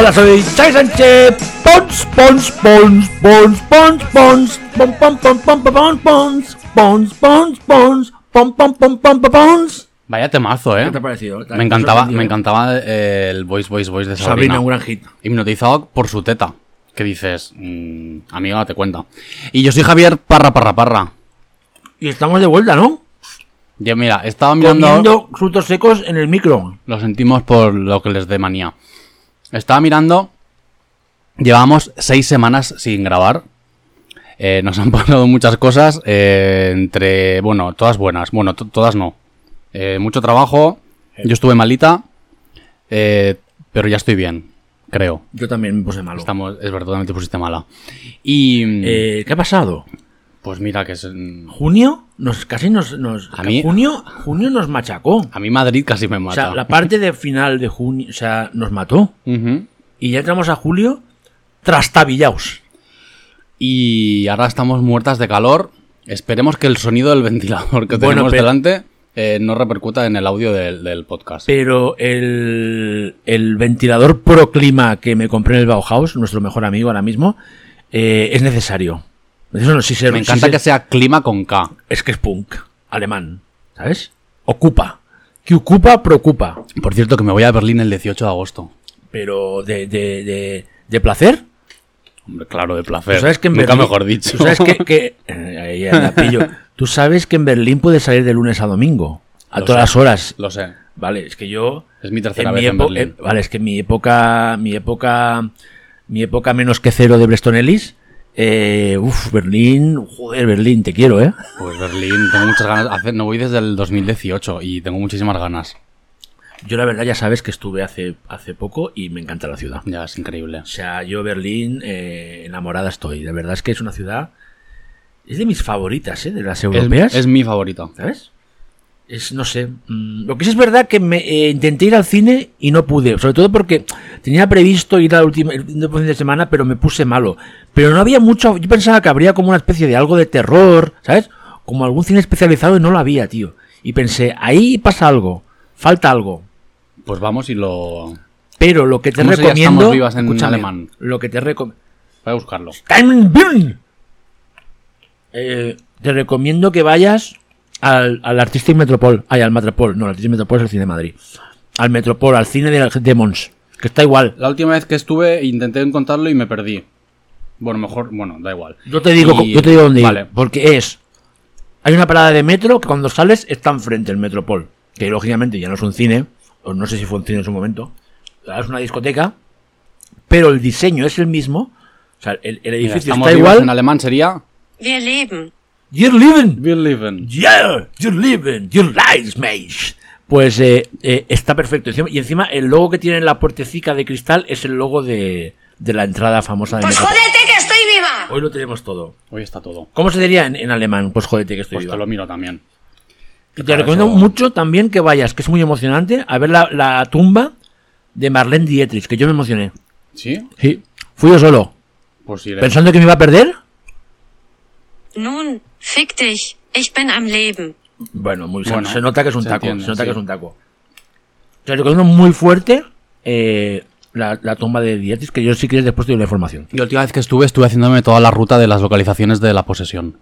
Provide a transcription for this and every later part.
Hola, soy Chai Sánchez. Pons, pons, pons, pons, pons, pons, pon, pon, pon, pon, pon, pons, pons, pons, pons, pon, pon, pon, pon, pon, pons. Vaya temazo, ¿eh? ¿Qué te ha parecido? Me encantaba, me encantaba eh, el voice, voice, voice de Sabrina. Sabrina, un gran hit. Hipnotizado por su teta. Que dices, mm, amiga, te cuenta. Y yo soy Javier Parra, Parra, Parra. Y estamos de vuelta, ¿no? Yo, mira, estaba mirando. Comiendo frutos secos en el micro. Lo sentimos por lo que les dé manía. Estaba mirando. Llevamos seis semanas sin grabar. Eh, nos han pasado muchas cosas. eh, entre. Bueno, todas buenas. Bueno, to- todas no. Eh, mucho trabajo. Yo estuve malita. eh, pero ya estoy bien. Creo. Yo también me puse malo. Estamos, es verdad, también te pusiste mala. Y. Eh, ¿Qué ha pasado? Pues mira, que es. mm, Junio nos casi nos, nos A mí- junio junio nos machacó. A mí Madrid casi me O mata. sea, la parte de final de junio, o sea, nos mató. Y ya entramos a julio trastabillaos. Y ahora estamos muertas de calor. Esperemos que el sonido del ventilador que Bueno, tenemos pero- delante eh, no repercuta en el audio del, del podcast. Pero el, el ventilador Proclima que me compré en el Bauhaus, nuestro mejor amigo ahora mismo, eh, es necesario. Eso no, si se- Me si encanta se- que sea clima con K. Es que es punk, alemán, ¿sabes? Ocupa. Que ocupa, preocupa. Por cierto, que me voy a Berlín el 18 de agosto. Pero de, de, de, de placer. Hombre, claro, de placer. Tú sabes que en Nunca Berlín, mejor dicho. Tú sabes que, que- eh, pillo. Tú sabes que en Berlín puedes salir de lunes a domingo. A Lo todas sé. las horas. Lo sé. Vale, es que yo. Es mi tercera en vez mi en Berlín. eh, vale, es que mi época. Mi época. Mi época menos que cero de Breston Ellis. Eh, uf, Berlín. Joder, Berlín, te quiero, ¿eh? Pues Berlín, tengo muchas ganas. Hace- no voy desde el 2018 y tengo muchísimas ganas. Yo la verdad ya sabes que estuve hace, hace poco y me encanta la ciudad. Ya, es increíble. O sea, yo Berlín, eh, enamorada estoy. De verdad es que es una ciudad... Es de mis favoritas, ¿eh? De las europeas. es mi favorito. ¿Sabes? Es, no sé. mm, Lo que sí es verdad que me eh, intenté ir al cine y no pude. Sobre todo porque tenía previsto ir al último el último fin de semana, pero me puse malo. Pero no había mucho. Yo pensaba que habría como una especie de algo de terror, ¿sabes? Como algún cine especializado y no lo había, tío. Y pensé, ahí pasa algo. Falta algo. Pues vamos y lo. Pero lo que te ¿Cómo recomiendo. Estamos vivas en alemán? Lo que te recomiendo. Voy a buscarlo. Eh, te recomiendo que vayas al, al Artistic Metropol. Ay, al Metropol. No, el Artistic Metropol es el cine de Madrid. Al Metropol, al cine de, de Mons. Que está igual. La última vez que estuve intenté encontrarlo y me perdí. Bueno, mejor, bueno, da igual. Yo te digo, Y- yo te digo dónde ir. Vale. Porque es. Hay una parada de metro que cuando sales está enfrente el Metropol. Que lógicamente ya no es un cine. O no sé si fue un cine en su momento. Es una discoteca. Pero el diseño es el mismo. O sea, el, el edificio está igual. En alemán sería. Wir leben. You're living. Wir leben. Yeah, you're living, you're nice, mate. Pues eh, eh, está perfecto. Y encima el logo que tiene en la puertecica de cristal es el logo de, de la entrada famosa de Pues jódete que estoy viva. Hoy lo tenemos todo. Hoy está todo. ¿Cómo se diría en, en alemán? Pues jodete que estoy Pues viva. te lo miro también. Y te recomiendo eso- mucho también que vayas, que es muy emocionante, a ver la, la tumba de Marlene Dietrich, que yo me emocioné. ¿Sí? Sí. Fui yo solo, Pues iré. pensando que me iba a perder. Nun, fick dich. Ich bin am Leben. Bueno, muy Bueno, se nota que es un se taco, entiende, se nota sí. que es un taco. Te recomiendo muy fuerte eh, la, la tumba de Dietrich, que yo si quieres después te doy la información. Y la última vez que estuve, estuve haciéndome toda la ruta de las localizaciones de la posesión.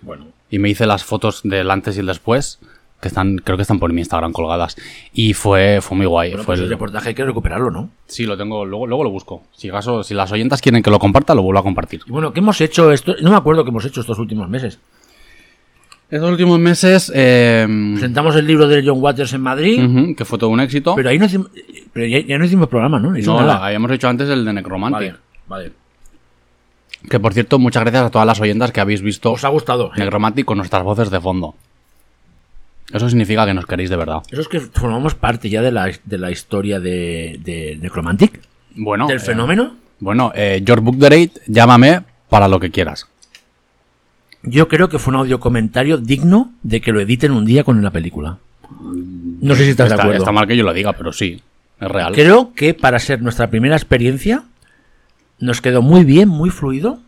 Bueno, Y me hice las fotos del antes y el después, que están, creo que están por mi Instagram colgadas. Y fue, fue muy guay. bueno fue pues el- reportaje hay que recuperarlo, ¿no? Sí, lo tengo, luego, luego lo busco. Si acaso, si las oyentas quieren que lo comparta, lo vuelvo a compartir. Y bueno, ¿qué hemos hecho esto? No me acuerdo qué hemos hecho estos últimos meses. Estos últimos meses, eh, Presentamos el libro de John Waters en Madrid, que fue todo un éxito. pero ahí no hicimos, pero ya, ya no hicimos programa, ¿no? No la- habíamos hecho antes el de Necromantic. Vale, vale. Que por cierto, muchas gracias a todas las oyentas que habéis visto ¿Os ha gustado? ¿eh? Negromantic con nuestras voces de fondo. Eso significa que nos queréis de verdad. Eso es que formamos parte ya de la, de la historia de, de Necromantic. Bueno, del eh, fenómeno. bueno, eh, George Book the Rate, llámame para lo que quieras. Yo creo que fue un audio comentario digno de que lo editen un día con la película. No sé si estás de acuerdo. está mal que yo lo diga, pero sí, es real. Creo que para ser nuestra primera experiencia nos quedó muy bien, muy fluido.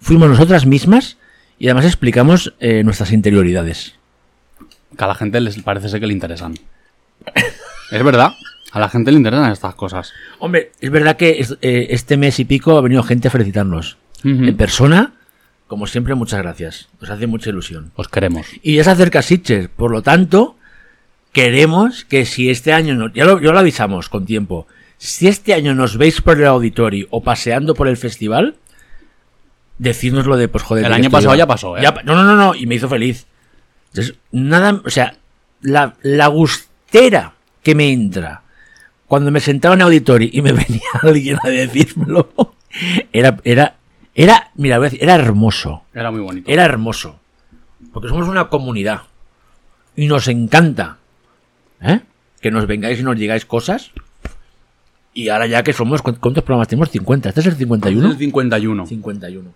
Fuimos nosotras mismas y además explicamos eh, nuestras interioridades. Que a la gente les parece ser que le interesan. es verdad, a la gente le interesan estas cosas. Hombre, es verdad que es- eh, este mes y pico ha venido gente a felicitarnos. En persona, como siempre, muchas gracias. Nos hace mucha ilusión. Os queremos. Y ya se acerca Sitges, por lo tanto, queremos que si este año, no- ya lo, ya lo avisamos con tiempo, si este año nos veis por el auditorio o paseando por el festival, decirnos lo de, pues joder. El año pasado ya pasó, ¿eh? no, no, no, no, y me hizo feliz. Entonces, nada, o sea, la, la gustera que me entra cuando me sentaba en auditorio y me venía alguien a decírmelo, era, era, era, mira, voy a decir, era hermoso. Era muy bonito. Era hermoso. Porque somos una comunidad. Y nos encanta. ¿eh? Que nos vengáis y nos digáis cosas. Y ahora ya que somos... ¿cu- ¿Cuántos programas tenemos? 50. ¿Este es el Este 51? es el 51. 51.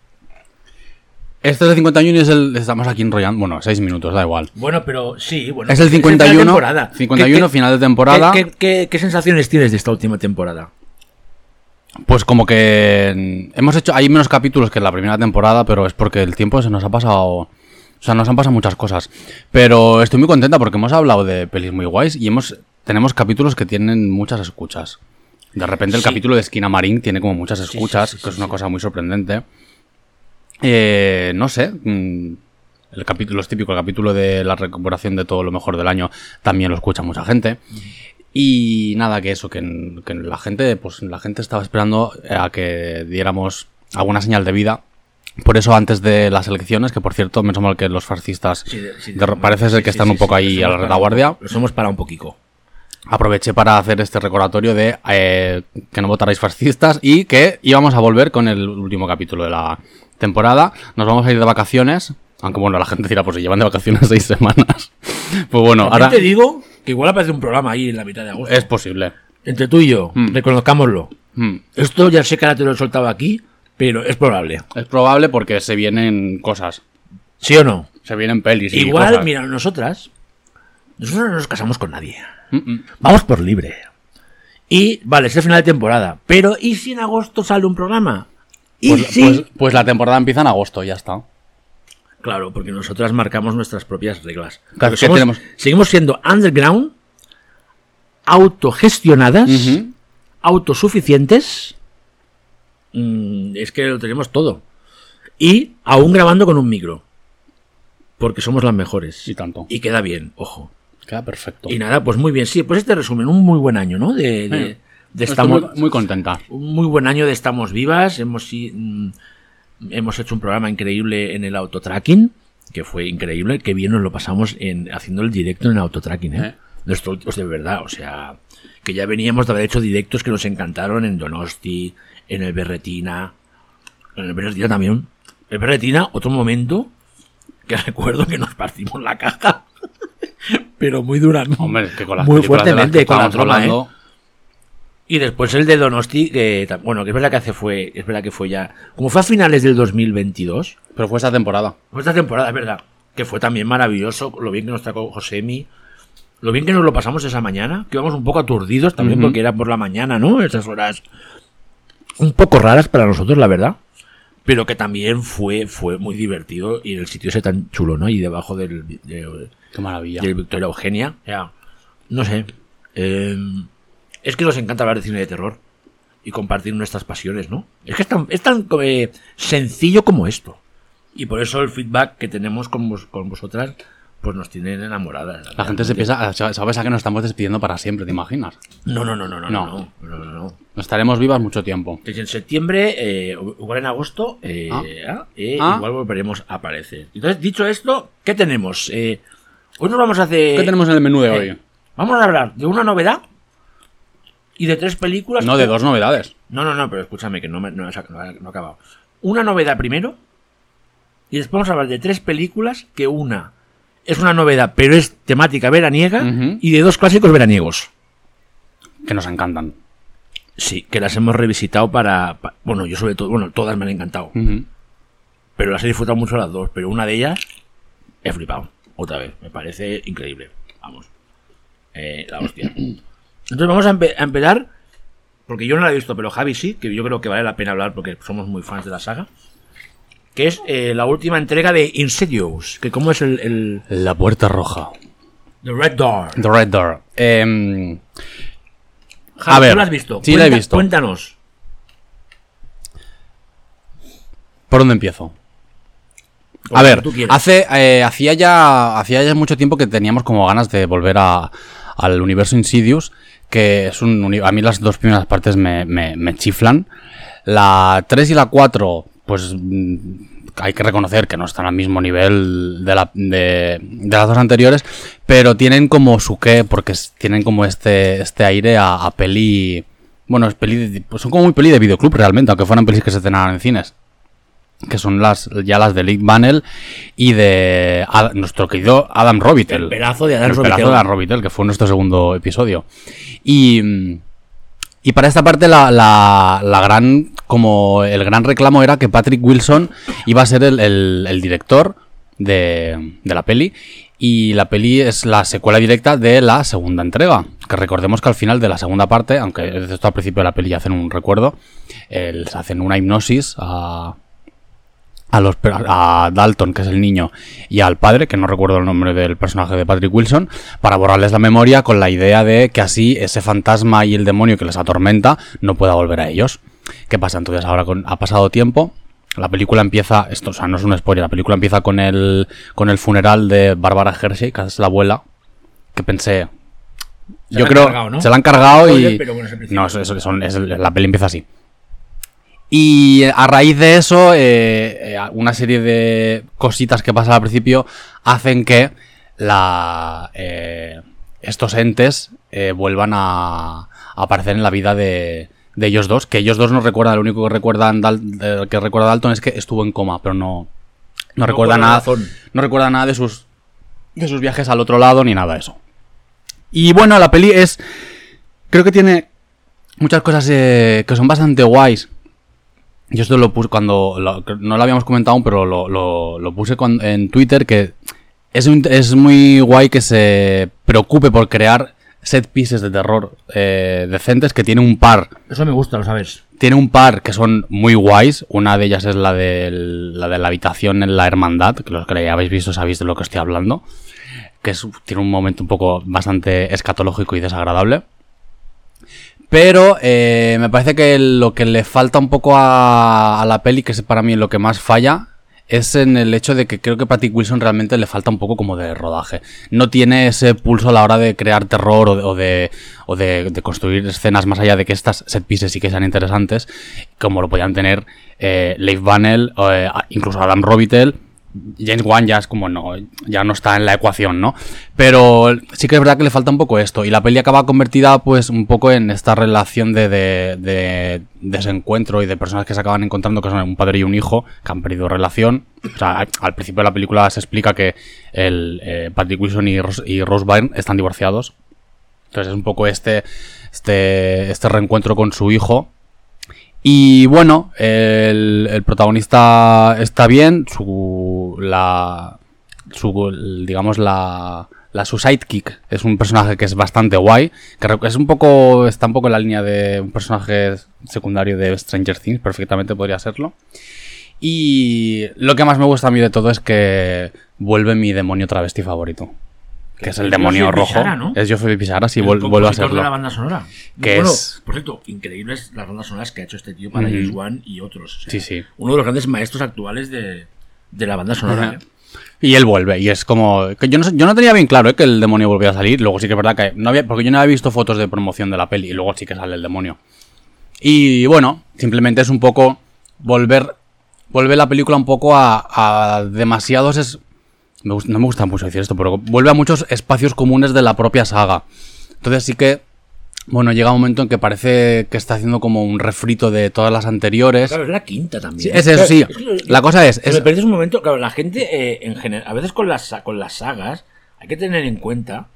Este es el 51 y es el. Estamos aquí enrollando. Bueno, 6 minutos, da igual. Bueno, pero sí, bueno. Es el final de 51. temporada. 51, ¿Qué- final de temporada. ¿Qué, qué, sensaciones tienes de esta última temporada? Pues como que mm, hemos hecho, hay menos capítulos que en la primera temporada, pero es porque el tiempo se nos ha pasado, o sea, nos han pasado muchas cosas. Pero estoy muy contenta porque hemos hablado de pelis muy guays y hemos, tenemos capítulos que tienen muchas escuchas. De repente el Sí. capítulo de Esquina Marín tiene como muchas escuchas, sí, sí, que es una cosa muy sorprendente. Eh, no sé, mm, el capítulo es típico, el capítulo de la recuperación de todo lo mejor del año también lo escucha mucha gente. Y nada, que eso, que, que la gente, pues la gente estaba esperando a que diéramos alguna señal de vida. Por eso antes de las elecciones, que por cierto, menos mal que los fascistas Sí, de- parece ser que sí, están un poco ahí a la retaguardia. Lo somos para un poquito. Aproveché para hacer este recordatorio de eh, que no votaráis fascistas y que íbamos a volver con el último capítulo de la temporada. Nos vamos a ir de vacaciones. Aunque bueno, la gente dirá, pues si llevan de vacaciones seis semanas. Pues bueno, También ahora te digo que igual aparece un programa ahí en la mitad de agosto. es posible. Entre tú y yo, Mm. reconozcámoslo. Hmm. Esto ya sé que ahora te lo he soltado aquí, pero es probable. Es probable porque se vienen cosas. ¿Sí o no? Se vienen pelis y Igual, cosas. mira, nosotras, nosotros no nos casamos con nadie. Mm, mm. Vamos por libre. Y, vale, es el final de temporada. Pero, ¿y si en agosto sale un programa? ¿Y Pues, si? pues- pues la temporada empieza en agosto, ya está. Claro, porque nosotras marcamos nuestras propias reglas. Claro, somos- tenemos- Seguimos siendo underground, autogestionadas, autosuficientes. Mm, es que lo tenemos todo. Y aún grabando con un micro. Porque somos las mejores. Y tanto. Y queda bien, ojo. Queda perfecto. Y nada, pues muy bien. Sí, pues este resumen, un muy buen año, ¿no? De, de- Eh, estamos, muy, muy contenta. un muy buen año de Estamos Vivas. Hemos, mm, hemos hecho un programa increíble en el autotracking, que fue increíble. Que bien nos lo pasamos en, haciendo el directo en el autotracking, ¿eh? Eh. Nuestro- de verdad, o sea, que ya veníamos de haber hecho directos que nos encantaron en Donosti, en el Berretina, en el Berretina también. El Berretina, otro momento que recuerdo que nos partimos la caja, pero muy dura, Hombre, que con las muy de las fuertemente que con la troma, ¿eh? Y después el de Donosti, que bueno, que es verdad que hace fue, es verdad que fue ya, como fue a finales del 2022, Pero fue esa temporada. fue esta temporada, es verdad, que fue también maravilloso, lo bien que nos trajo Josemi, lo bien que nos lo pasamos esa mañana, que íbamos un poco aturdidos también porque era por la mañana, ¿no? Esas horas un poco raras para nosotros, la verdad. Pero que también fue, fue muy divertido y el sitio ese tan chulo, ¿no? Y debajo del, de- Qué maravilla. del Victoria Eugenia. Ya, no sé. eh, es que nos encanta hablar de cine de terror y compartir nuestras pasiones, ¿no? Es que es tan, es tan eh, sencillo como esto. Y por eso el feedback que tenemos con, vos- con vosotras, pues nos tienen enamoradas. La gente se piensa, sabes a que nos estamos despidiendo para siempre, ¿te imaginas? No, no, no, no, no, no, No. no, no, estaremos vivas mucho tiempo. Entonces, en septiembre, eh, igual en agosto, eh, Ah. ah, eh, Ah. igual volveremos a aparecer. Entonces, dicho esto, ¿qué tenemos? Hoy nos vamos a hacer... ¿Qué tenemos en el menú de hoy? Vamos a hablar de una novedad y de tres películas. No, de dos novedades. No, no, no, pero escúchame, que no, me, no, no he- acabado. una novedad primero y después vamos a hablar de tres películas que una es una novedad, pero es temática veraniega y de dos clásicos veraniegos. Que nos encantan. Sí, que las hemos revisitado para, pa- bueno, yo sobre todo, bueno, todas me han encantado, pero las he disfrutado mucho las dos, pero una de ellas he flipado, otra vez, me parece increíble, vamos, Eh, la hostia. Entonces vamos a, empe- a empezar, porque yo no la he visto, pero Javi sí, que yo creo que vale la pena hablar porque somos muy fans de la saga, que es eh, la última entrega de Insidious, que como es el, el La puerta roja. The Red Door. The Red Door. Em, Javi, A ver, ¿tú la has visto? sí la he Cuenta- visto. Cuéntanos. ¿Por dónde empiezo? A ver, hace, eh, hacía, ya, hacía ya mucho tiempo que teníamos como ganas de volver a, al universo Insidious, que es un... A mí las dos primeras partes me, me- chiflan. La 3 y la 4, pues mm, hay que reconocer que no están al mismo nivel de, la, de, las dos anteriores, pero tienen como su qué, porque tienen como este, este aire a, peli... Bueno, es peli pues son como muy peli de videoclub realmente, aunque fueran pelis que se estrenaran en cines que son las ya las de Lee Banel y de Ad- nuestro querido Adam Robitel. El pelazo de Adam El Robitel. de Adam Robitel, que fue nuestro segundo episodio. Y, mm, y para esta parte la, la- la gran, como el gran reclamo era que Patrick Wilson iba a ser el, el- el director de, de la peli. Y la peli es la secuela directa de la segunda entrega. Que recordemos que al final de la segunda parte, aunque esto al principio de la peli ya hacen un recuerdo, el- hacen una hipnosis a, a, los, a Dalton, que es el niño, y al padre, que no recuerdo el nombre del personaje de Patrick Wilson, para borrarles la memoria con la idea de que así ese fantasma y el demonio que les atormenta no pueda volver a ellos. ¿Qué pasa? Entonces ahora con- ha pasado tiempo. La película empieza, esto, o sea, no es un spoiler, la película empieza con el, con el funeral de Barbara Hershey, que es la abuela, que pensé, Se yo creo, cargado, ¿no? se la han cargado y... pero bueno, es no, eso, la peli empieza así. Y a raíz de eso, eh, eh, una serie de cositas que pasan al principio hacen que la, eh, estos entes vuelvan a, a aparecer en la vida de, de ellos dos. Que ellos dos no recuerdan, lo único que recuerdan Dal- que recuerda Dalton es que estuvo en coma, pero no, no, recuerda nada. razón. No recuerda nada de sus, de sus viajes al otro lado ni nada de eso. Y bueno, la peli es. Creo que tiene muchas cosas que son bastante guays. Yo esto lo puse cuando. lo- no lo habíamos comentado aún, pero lo, lo- lo puse en Twitter. Que es, un- es muy guay que se preocupe por crear set pieces de terror eh, decentes. Que tiene un par. Eso me gusta, lo sabes. Tiene un par que son muy guays. Una de ellas es la, del- la de la habitación en la hermandad. Que los que la habéis visto sabéis de lo que estoy hablando. Que es- tiene un momento un poco bastante escatológico y desagradable. Pero eh, me parece que lo que le falta un poco a, a la peli, que es para mí lo que más falla, es en el hecho de que creo que Patrick Wilson realmente le falta un poco como de rodaje. No tiene ese pulso a la hora de crear terror o de, o de, o de- de construir escenas más allá de que estas set pieces sí que sean interesantes, como lo podían tener eh, Leif Banel, o, eh, incluso Adam Robitel. James Wan ya es como no, ya no está en la ecuación, ¿no? Pero sí que es verdad que le falta un poco esto. Y la peli acaba convertida, pues, un poco en esta relación de, de, de desencuentro y de personas que se acaban encontrando, que son un padre y un hijo, que han perdido relación. O sea, al- principio de la película se explica que el eh, Patrick Wilson y, Ros- y Rose Byrne están divorciados. Entonces es un poco este, este, este reencuentro con su hijo. Y bueno, el, protagonista está bien, su, la, su, digamos, la, la su sidekick es un personaje que es bastante guay, que es un poco, está un poco en la línea de un personaje secundario de Stranger Things, perfectamente podría serlo. Y lo que más me gusta a mí de todo es que vuelve mi demonio travesti favorito. Que es el demonio rojo. Pizarra, ¿no? Es Joffrey Pizarra, sí, El vuel- vuelve a serlo. de la banda sonora. Que bueno, es- por cierto, increíbles las bandas sonoras que ha hecho este tío para Ujú. James Wan y otros. o sea, Sí, sí. Uno de los grandes maestros actuales de, de la banda sonora. Ajá. ¿eh? Y él vuelve, y es como. que yo, no, yo no tenía bien claro eh, que el demonio volvía a salir. Luego sí que es verdad que. No había, porque yo no había visto fotos de promoción de la peli, y luego sí que sale el demonio. Y bueno, simplemente es un poco. Volver. Vuelve la película un poco a, a demasiados. Es, me no me gusta mucho decir esto, pero vuelve a muchos espacios comunes de la propia saga. Entonces sí que Bueno, llega un momento en que parece que está haciendo como un refrito de todas las anteriores. Claro, es la quinta también. Sí, es eso, sí. Es que- La cosa es, es- me pierdes un momento, claro, la gente eh, en general, a veces con las, con las sagas, hay que tener en cuenta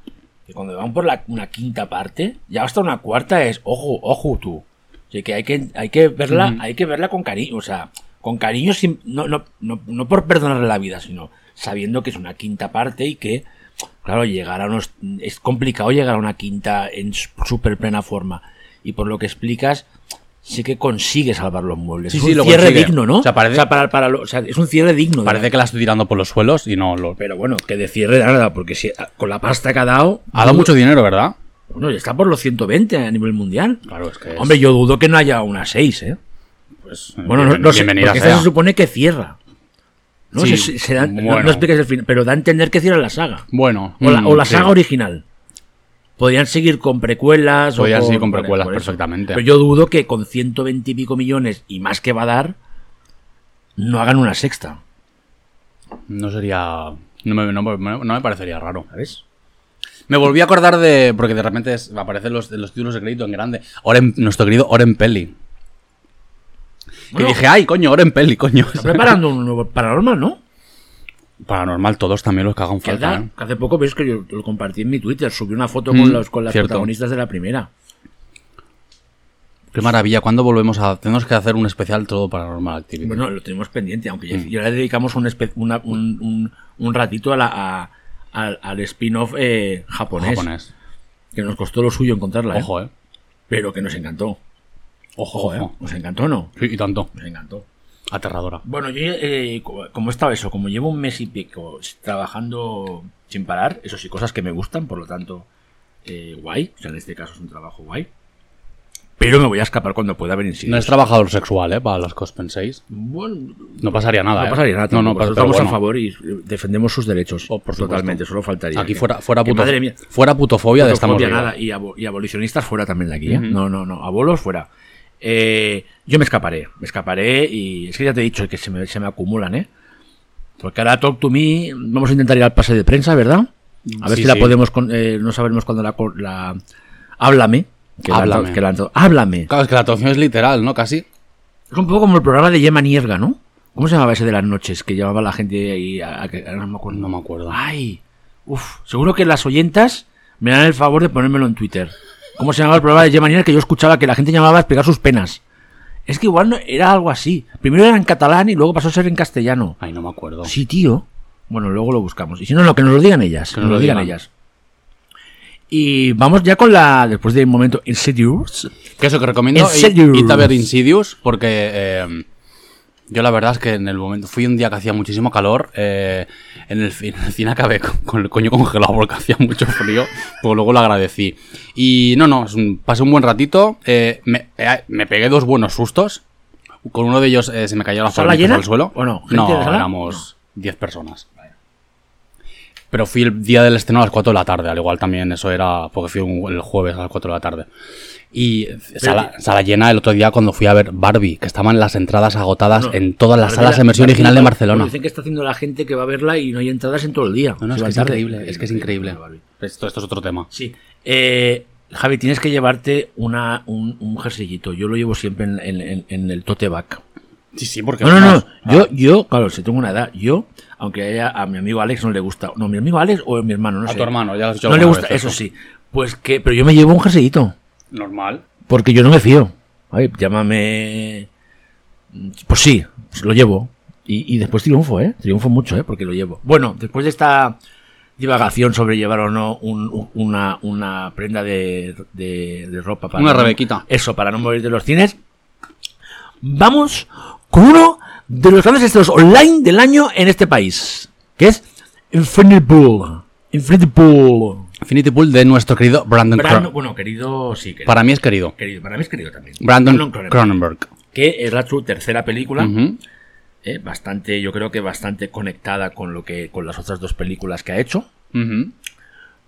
que cuando van por la, una quinta parte, ya hasta una cuarta es, ojo, ojo tú. O sea, que hay que, hay que verla, hay que verla con cariño, o sea, con cariño, sin- no, no, no, no por perdonarle la vida, sino sabiendo que es una quinta parte y que, claro, llegar a unos, es complicado llegar a una quinta en súper plena forma. Y por lo que explicas, sí que consigue salvar los muebles. Sí, es sí, un lo cierre consigue. digno, ¿no? O sea, parece- para, para lo- o sea, es un cierre digno. parece que la estoy tirando por los suelos y no lo... Pero bueno, que de cierre nada, porque si, con la pasta que ha dado. Ha dado dudo- mucho dinero, ¿verdad? Bueno, está por los 120 a nivel mundial. Claro, es que es- Hombre, yo dudo que no haya una 6, ¿eh? Pues, Bueno, no, bienven- no sé, porque sea. se supone que cierra. No, Sí, Se- se da- no- bueno. no expliques el fin, pero da a entender que cierra la saga. Bueno. O la, mm, o la sí. saga original. Podrían seguir con precuelas. o Podrían seguir con precuelas perfectamente. Pero yo dudo que con 120 y pico millones y más que va a dar, no hagan una sexta. No sería... No me, no me- no me parecería raro. ¿Sabes? Me volví a acordar de... Porque de repente es- aparecen los, los títulos de crédito en grande. Oren, nuestro querido Oren Pelli. Bueno. dije, ay, coño, Oren Pelli, coño. Está preparando un nuevo paranormal, ¿no? Paranormal, todos también los que hagan falta. ¿eh? que hace poco ves que yo lo compartí en mi Twitter, subí una foto Mm, con los con las cierto. protagonistas de la primera. Qué maravilla. ¿Cuándo volvemos a...? Tenemos que hacer un especial todo Paranormal Activity. Bueno, lo tenemos pendiente, aunque ya, Mm. ya le dedicamos un, espe- una- un, un- un ratito a la- a- al spin-off eh, japonés, japonés. que nos costó lo suyo encontrarla, ¿eh? Ojo, eh. pero que nos encantó. Ojo, Ojo, ¿eh? ¿Nos encantó o no? Sí, y tanto. Nos encantó. Aterradora. Bueno, yo eh, co- como he estado eso, como llevo un mes y pico trabajando sin parar, eso sí, cosas que me gustan, por lo tanto, eh, guay. O sea, en este caso es un trabajo guay. Pero me voy a escapar cuando pueda venir No es trabajador sexual, ¿eh? Para los que os penséis. Bueno, No pasaría nada, no ¿eh? pasaría nada. No, no, pero, estamos bueno. a favor y defendemos sus derechos. Oh, por supuesto. Totalmente, solo faltaría. Aquí que- fuera, fuera, puto, madre mía, fuera putofobia de estamos nada, y, abo- y abolicionistas fuera también de aquí, ¿eh? No, no, no, abolos fuera. Eh, yo me escaparé, me escaparé y es que ya te he dicho que se me, se me acumulan, ¿eh? Porque ahora Talk to Me, vamos a intentar ir al pase de prensa, ¿verdad? A ver Sí, si la sí. podemos, con- eh, no sabemos cuándo la, la... Háblame. Que la- Háblame. que la- háblame. Claro, es que la traducción es literal, ¿no? Casi. Es un poco como el programa de Yema Nierga, ¿no? ¿Cómo se llamaba ese de las noches? Que llamaba la gente ahí a, no me acuerdo. No me acuerdo. Ay, uf, seguro que las oyentas me dan el favor de ponérmelo en Twitter. ¿Cómo se llamaba el programa de Yema Nierga que yo escuchaba que la gente llamaba a explicar sus penas? Es que igual no, era algo así. Primero era en catalán y luego pasó a ser en castellano. Ay, no me acuerdo. Sí, tío. Bueno, luego lo buscamos. Y si no, no, que nos lo digan ellas. Que nos lo digan ellas. Y vamos ya con la. Después de un momento Insidious. Que eso que recomiendo Insidious. a ver Insidious porque eh, yo la verdad es que en el momento fui un día que hacía muchísimo calor eh, en, el, fi- en el cine acabé con, con el coño congelado porque hacía mucho frío pero luego lo agradecí. Y no no un- pasé un buen ratito eh, me, eh, me pegué dos buenos sustos con uno de ellos se me cayó la ¿Sala al suelo. ¿O no? ¿Gente no éramos 10 personas. Pero fui el día del estreno a las 4 de la tarde, al igual también eso era porque fui un- el jueves a las 4 de la tarde. Y sala, sala llena el otro día cuando fui a ver Barbie, que estaban las entradas agotadas en todas las salas la- en versión Barbie original de Barcelona. Dicen que está haciendo la gente que va a verla y no hay entradas en todo el día. No, no, es que es increíble, es que es increíble. Esto, esto es otro tema. Sí. Eh, Javi, tienes que llevarte una, un, un jerseyito. Yo lo llevo siempre en, en- en- en el tote bag. Sí, sí, porque... No, no, no. Yo, yo, claro, si tengo una edad, yo, aunque a, ella- a mi amigo Alex no le gusta. No, mi amigo Alex o mi hermano, no A sé. tu hermano, ya lo has dicho No le gusta, vez, eso sí. Pues que, pero yo me llevo un jerseyito. Normal. Porque yo no me fío. Ay, llámame. Pues sí, pues lo llevo. Y, y después triunfo, ¿eh? Triunfo mucho, ¿eh? Porque lo llevo. Bueno, después de esta divagación sobre llevar o no un- un- una, una prenda de, de- de ropa para. Una no- rebequita. Eso, para no morir de los cines. Vamos con uno de los grandes estrenos online del año en este país. Que es Pool. Infinity Pool. Infinity Pool de nuestro querido Brandon, Brandon- Cron- bueno, querido, sí, querido. Para mí es querido. querido. Para mí es querido también. Brandon, Cronenberg Cronenberg. que es la su tercera película, eh, bastante, yo creo que bastante conectada con lo que, con las otras dos películas que ha hecho,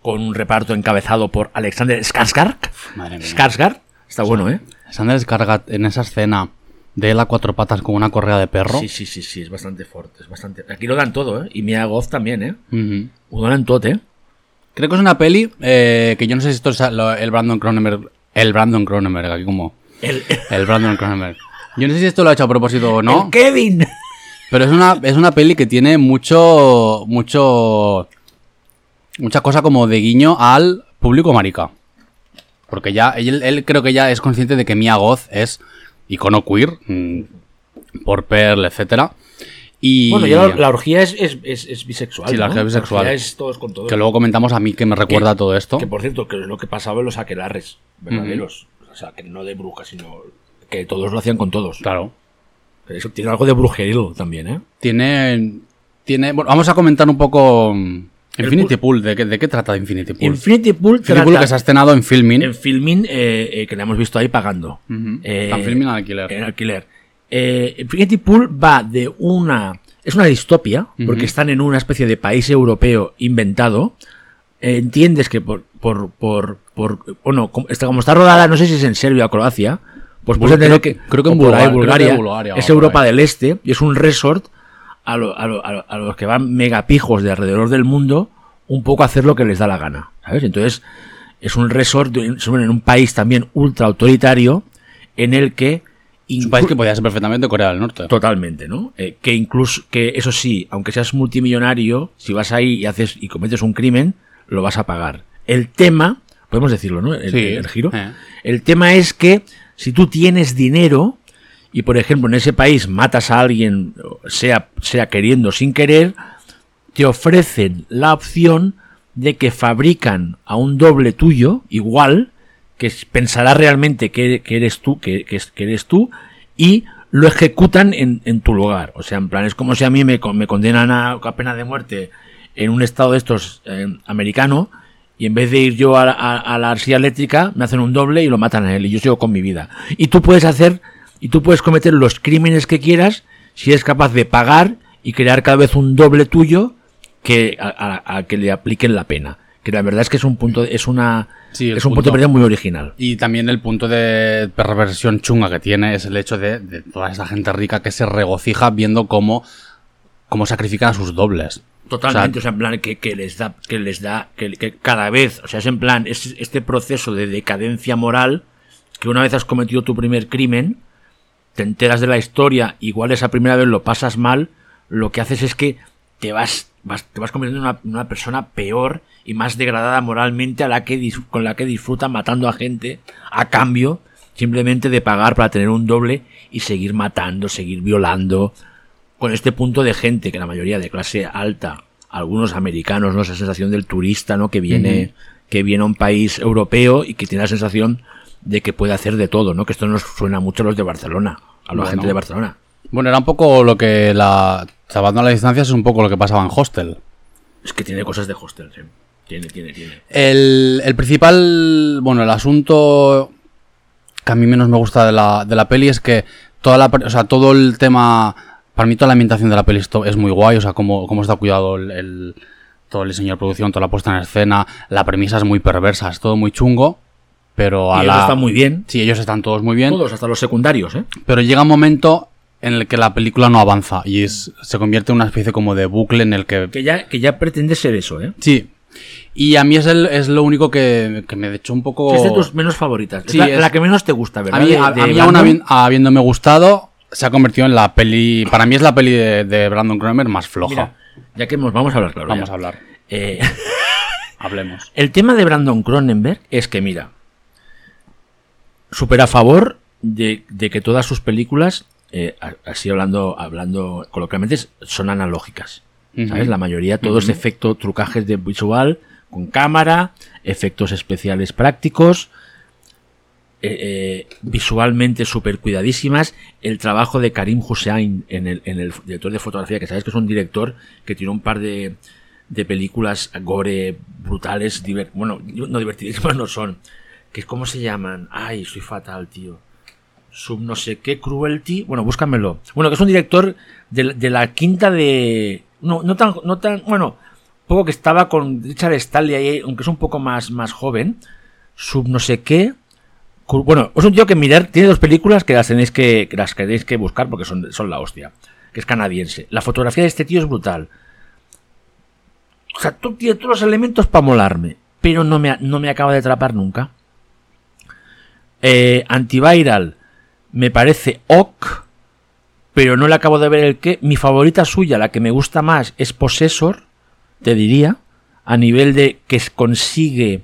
con un reparto encabezado por Alexander Skarsgård. Madre mía. Skarsgård, está bueno, ¿eh? Sandra Descarga en esa escena de él a cuatro patas con una correa de perro. Sí, sí, sí, sí, es bastante fuerte, es bastante. Aquí lo dan todo, ¿eh? Y Mia Goth también, ¿eh? Ujú. Lo dan todo, ¿eh? Creo que es una peli eh, que yo no sé si esto es el Brandon Cronenberg El Brandon Cronenberg, aquí como. El, El Brandon Cronenberg. Yo no sé si esto lo ha hecho a propósito o no. el Kevin. Pero es una, es una peli que tiene mucho. mucho. mucha cosa como de guiño al público marica. Porque ya. Él, él creo que ya es consciente de que Mia Goth es icono queer. mm, por Pearl, etcétera. Y. Bueno, ya la, la orgía es, es, es, es bisexual. Sí, la ¿no? orgía es bisexual. es todos con todos. que luego comentamos a mí que me recuerda Que- todo esto. Que por cierto, que es lo que pasaba en los aquelarres verdaderos. O sea, que no de brujas, sino que todos lo hacían con todos. Claro. Eso tiene algo de brujeril también, ¿eh? Tiene. Tiene. Bueno, vamos a comentar un poco. mm, Infinity Pool. ¿De qué, de qué trata Infinity Pool? Infinity Pool Infinity Pool trata que se ha estrenado en Filmin. en filming eh, eh, que la hemos visto ahí pagando. Ujú. Eh, en Filmin al alquiler. En alquiler. Eh, Infinity Pool va de una... Es una distopia, porque están en una especie de país europeo inventado. Eh, entiendes que por... por, por, por bueno, como está, como está rodada, no sé si es en Serbia o Croacia, pues puedes Creo- que... creo que en Bulgaria, creo que Bulgaria, es Europa del Este y es un resort a, lo- a lo- a lo- a los que van megapijos de alrededor del mundo un poco a hacer lo que les da la gana, ¿sabes? Entonces es un resort en un país también ultra autoritario en el que un país que podía ser perfectamente Corea del Norte. totalmente, ¿no? Eh, que incluso que eso sí, aunque seas multimillonario, si vas ahí y haces y cometes un crimen, lo vas a pagar. El tema, podemos decirlo, ¿no? El, Sí, el giro. eh. El tema es que si tú tienes dinero y por ejemplo en ese país matas a alguien, sea sea queriendo o sin querer, te ofrecen la opción de que fabrican a un doble tuyo, igual, que pensará realmente que, eres tú, que, que es- que eres tú, y lo ejecutan en, en tu lugar. O sea, en plan, es como si a mí me, me condenan a, pena de muerte en un estado de estos eh, americano, y en vez de ir yo a, a- la arcilla eléctrica, me hacen un doble y lo matan a él, y yo sigo con mi vida. Y tú puedes hacer, y tú puedes cometer los crímenes que quieras si eres capaz de pagar y crear cada vez un doble tuyo que a- a que le apliquen la pena. Que la verdad es que es un punto, es una, Sí, es un punto punto. de partida muy original. Y también el punto de perversión chunga que tiene es el hecho de, de toda esa gente rica que se regocija viendo cómo, cómo sacrifican a sus dobles. Totalmente, O o sea, en plan que, que les da, que les da, que, que cada vez, o sea, es en plan, es este proceso de decadencia moral, que una vez has cometido tu primer crimen, te enteras de la historia, igual esa primera vez lo pasas mal, lo que haces es que te vas, vas- te vas convirtiendo en una, persona peor y más degradada moralmente a la que dis- con la que disfruta matando a gente a cambio simplemente de pagar para tener un doble y seguir matando, seguir violando, con este punto de gente que la mayoría de clase alta, algunos americanos, ¿no? Esa sensación del turista, ¿no? Que viene, que viene a un país europeo y que tiene la sensación de que puede hacer de todo, ¿no? Que esto nos suena mucho a los de Barcelona, a la Bueno. gente de Barcelona. Bueno, era un poco lo que la. Salvando las distancias, es un poco lo que pasaba en Hostel. Es que tiene cosas de hostel, sí. Tiene, tiene, tiene. El, el principal. Bueno, el asunto que a mí menos me gusta de la, de la peli es que toda la, o sea, todo el tema. Para mí, toda la ambientación de la peli es muy guay. O sea, cómo, cómo está cuidado el, el- todo el diseño de producción, toda la puesta en escena. La premisa es muy perversa, es todo muy chungo. Pero a Y la. ellos están muy bien. Sí, ellos están todos muy bien. Todos, hasta los secundarios, ¿eh? Pero llega un momento en el que la película no avanza y es, se convierte en una especie como de bucle en el que... Que ya, que ya pretende ser eso, ¿eh? Sí. Y a mí es, el, es lo único que, que me echó un poco... Es de tus menos favoritas. Es Sí, la, es- la que menos te gusta, ¿verdad? A mí, a, de a mí aún habi- habiéndome gustado, se ha convertido en la peli... Para mí es la peli de, de Brandon Cronenberg más floja. Mira, ya que hemos, vamos a hablar claro. Vamos ya. a hablar. Eh, Hablemos. El tema de Brandon Cronenberg es que, mira, súper a favor de, de que todas sus películas, eh, así hablando, hablando coloquialmente, son analógicas. ¿Sabes? La mayoría, todo es efecto, trucajes de visual, con cámara, efectos especiales prácticos, eh, eh, visualmente súper cuidadísimas. El trabajo de Karim Hussein en el, en el director de fotografía, que sabes que es un director que tiene un par de, de películas gore brutales, bueno, no divertidísimas no son. Que ¿Cómo se llaman? Ay, soy fatal, tío. Sub no sé qué, Cruelty. Bueno, búscamelo. Bueno, que es un director de, de la quinta de. No, no tan, no tan. Bueno, poco que estaba con Richard Stanley ahí, aunque es un poco más, más joven. Sub no sé qué. Bueno, es un tío que mirar, tiene dos películas que las tenéis que, que las tenéis que buscar porque son, son la hostia. Que es canadiense. La fotografía de este tío es brutal. O sea, tú tienes todos los elementos para molarme. Pero no me, no me acaba de atrapar nunca. Eh, Antiviral me parece ok, pero no le acabo de ver el qué. Mi favorita suya, la que me gusta más, es Possessor, te diría, a nivel de que consigue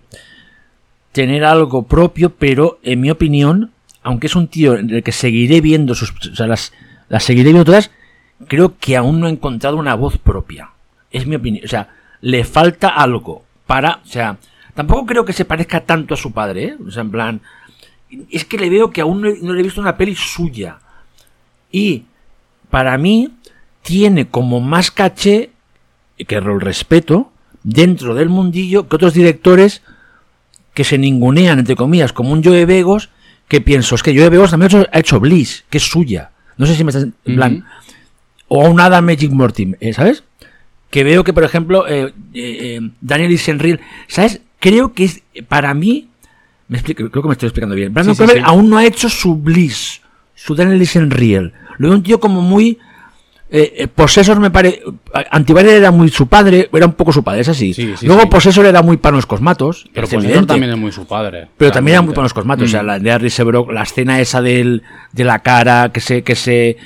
tener algo propio, pero en mi opinión, aunque es un tío en el que seguiré viendo sus, o sea, las, las seguiré viendo todas, creo que aún no ha encontrado una voz propia. Es mi opinión. O sea, le falta algo para, o sea, tampoco creo que se parezca tanto a su padre, ¿eh? O sea, en plan, es que le veo que aún no, le he visto una peli suya. Y para mí tiene como más caché, que lo respeto, dentro del mundillo que otros directores que se ningunean, entre comillas, como un Joe Begos, que pienso, es que Joe Begos también ha hecho, ha hecho Bliss, que es suya. No sé si me estás en plan. O un Adam Magic Morty, eh, ¿sabes? Que veo que, por ejemplo, eh, eh, Daniel Isenriel, ¿sabes? Creo que es, para mí, me explico, creo que me estoy explicando bien. Brandon Sí, sí, Cronenberg sí. aún no ha hecho su Bliss, su Daniel Isenriel. Lo veo un tío como muy... Eh, eh, Possessor me parece... Antiviral era muy su padre, era un poco su padre, es así. Sí, sí, Luego. Possessor era muy panos cosmatos. Pero es Possessor también es muy su padre. Pero también era muy buenos cosmatos. O sea, Mm. la de Harry Sebrock, la escena esa del, de la cara, que se, que se,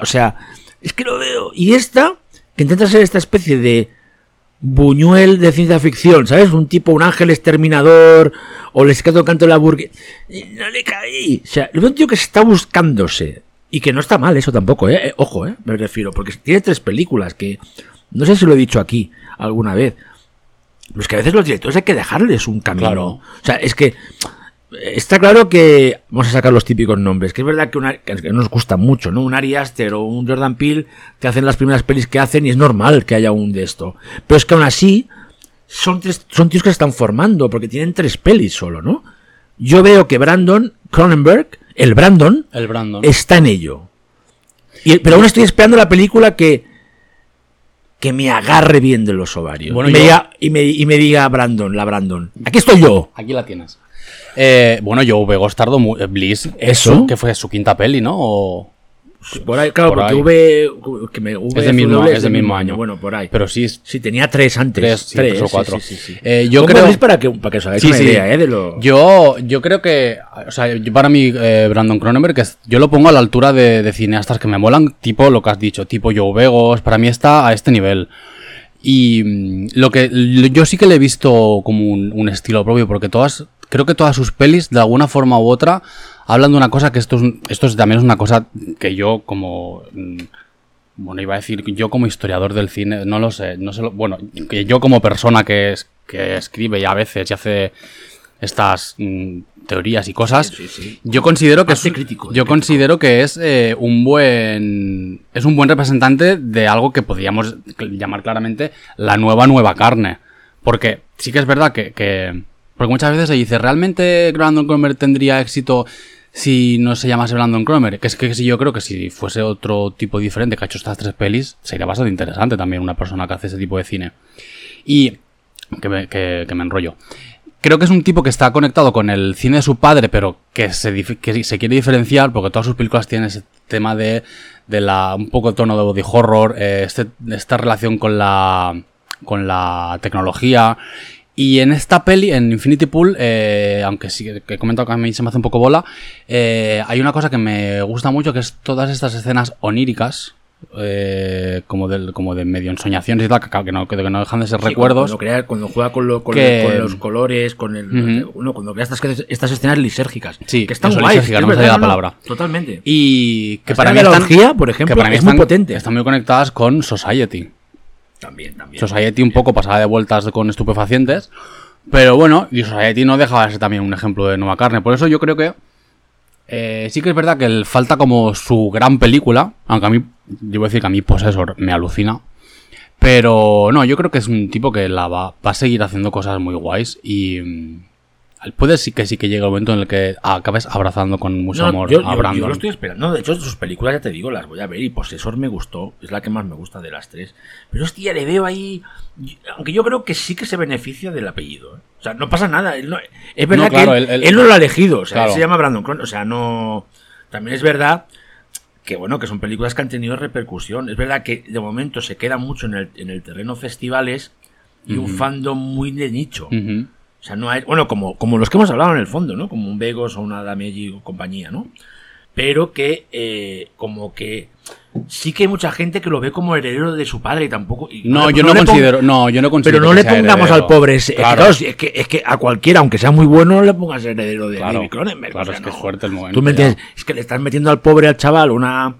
o sea, es que lo veo. Y esta, que intenta ser esta especie de buñuel de ciencia ficción, ¿sabes? Un tipo, un ángel exterminador, o el secreto canto de la burgue. No le caí. O sea, lo veo un tío que está buscándose. Y que no está mal eso tampoco, ¿eh? Eh, Ojo, ¿eh? Me refiero, porque tiene tres películas que, no sé si lo he dicho aquí alguna vez, pero es que a veces los directores hay que dejarles un camino. Claro. O sea, es que está claro que vamos a sacar los típicos nombres, que es verdad que, una, que nos gusta mucho, ¿no? Un Ari Aster o un Jordan Peele te hacen las primeras pelis que hacen y es normal que haya un de esto. Pero es que aún así son, tres, son tíos que se están formando porque tienen tres pelis solo, ¿no? Yo veo que Brandon Cronenberg, el Brandon, El Brandon. está en ello. Y, pero aún estoy esperando la película que que me agarre bien de los ovarios. Bueno, y, me yo- diga, y, me, y me diga Brandon, la Brandon. Aquí estoy yo. Aquí la tienes. Eh, bueno, yo Begos tardó mu- eh, Bliss. Eso. Que fue su quinta peli, ¿no? O- Por ahí, claro, Por porque ahí. V, que me, V Es del mismo, W es del mismo año. Bueno, por ahí. Pero sí, es- Sí, tenía tres antes. Tres, sí, tres o cuatro. sí, sí, sí. Eh, yo creo- Bliss para que, para que os hagáis Sí, una sí. idea, ¿eh? De lo... Yo, yo creo que, o sea, yo para mí, eh, Brandon Cronenberg, que es- yo lo pongo a la altura de, de cineastas que me molan, tipo lo que has dicho, tipo Joe Begos, para mí está a este nivel. Y mm, lo que yo sí que le he visto como un, un estilo propio, porque todas, creo que todas sus pelis, de alguna forma u otra, hablan de una cosa que esto es, esto es- también es una cosa que yo como... mm, bueno, iba a decir yo como historiador del cine, no lo sé, no sé, bueno, que yo como persona que, es, que escribe y a veces y hace estas mm, teorías y cosas, Sí, sí, sí. yo considero que es, crítico, yo crítico. considero que es eh, un buen es un buen representante de algo que podríamos llamar claramente la nueva nueva carne, porque sí que es verdad que, que- porque muchas veces se dice realmente Brandon Cromer tendría éxito si no se llamase Brandon Cromer, que es que sí, yo creo que si fuese otro tipo diferente que ha hecho estas tres pelis sería bastante interesante también una persona que hace ese tipo de cine y que me, que- que me enrollo. Creo que es un tipo que está conectado con el cine de su padre, pero que se, que se quiere diferenciar porque todas sus películas tienen ese tema de, de la un poco de tono de body horror, eh, este- esta relación con la, con la tecnología. Y en esta peli, en Infinity Pool, eh, aunque sí que he comentado que a mí se me hace un poco bola, eh, hay una cosa que me gusta mucho que es todas estas escenas oníricas. eh, como, del, como de medio ensoñaciones y tal, que, que no, que no dejan de ser Sí, recuerdos. Cuando, crea- cuando juega con, lo- con, Que- con los colores, con el. Ujú. uno, cuando crea estas, estas escenas lisérgicas. Sí, que están guays. lisérgica, es no me salía la palabra. Totalmente. Y que para mí están, la orgía, por ejemplo, que para mí es muy están- potente. Están muy conectadas con Society. También, también. Society un poco pasada de vueltas con estupefacientes. Pero bueno, y Society no deja de ser también un ejemplo de nueva carne. Por eso yo creo que eh, sí que es verdad que le falta como su gran película. Aunque a mí, a decir que a mí Possessor me alucina. Pero no, yo creo que es un tipo que la va, va a seguir haciendo cosas muy guays. Y mm, puede sí que sí que llegue el momento en el que acabes abrazando con mucho No, amor yo, a yo- yo Brandon. lo estoy esperando. De hecho, sus películas, ya te digo, las voy a ver. Y Posesor me gustó. Es la que más me gusta de las tres. Pero hostia, le veo ahí. Aunque yo creo que sí que se beneficia del apellido. ¿eh? O sea, no pasa nada. él no- es verdad No, claro, que él, él- él- él no lo ha elegido. O sea, él se llama Brandon Cron. O sea, no. También es verdad que bueno, que son películas que han tenido repercusión. Es verdad que de momento se queda mucho en el, en el terreno festivales y un fandom muy de nicho. O sea, no hay, bueno, como, como los que hemos hablado en el fondo, ¿no? Como un Vegos o una Dameji o compañía, ¿no? Pero que, eh, como que sí que hay mucha gente que lo ve como heredero de su padre y tampoco. y- No, yo no considero, no, yo no considero. Pero no que le pongamos heredero. al pobre ese. es que, Claro, es, que, es que a cualquiera, aunque sea muy bueno, no le pongas heredero de Claro, Cronenberg. claro, o sea, es que no. es fuerte el momento Tú me ya. entiendes. Es que le estás metiendo al pobre, al chaval, una.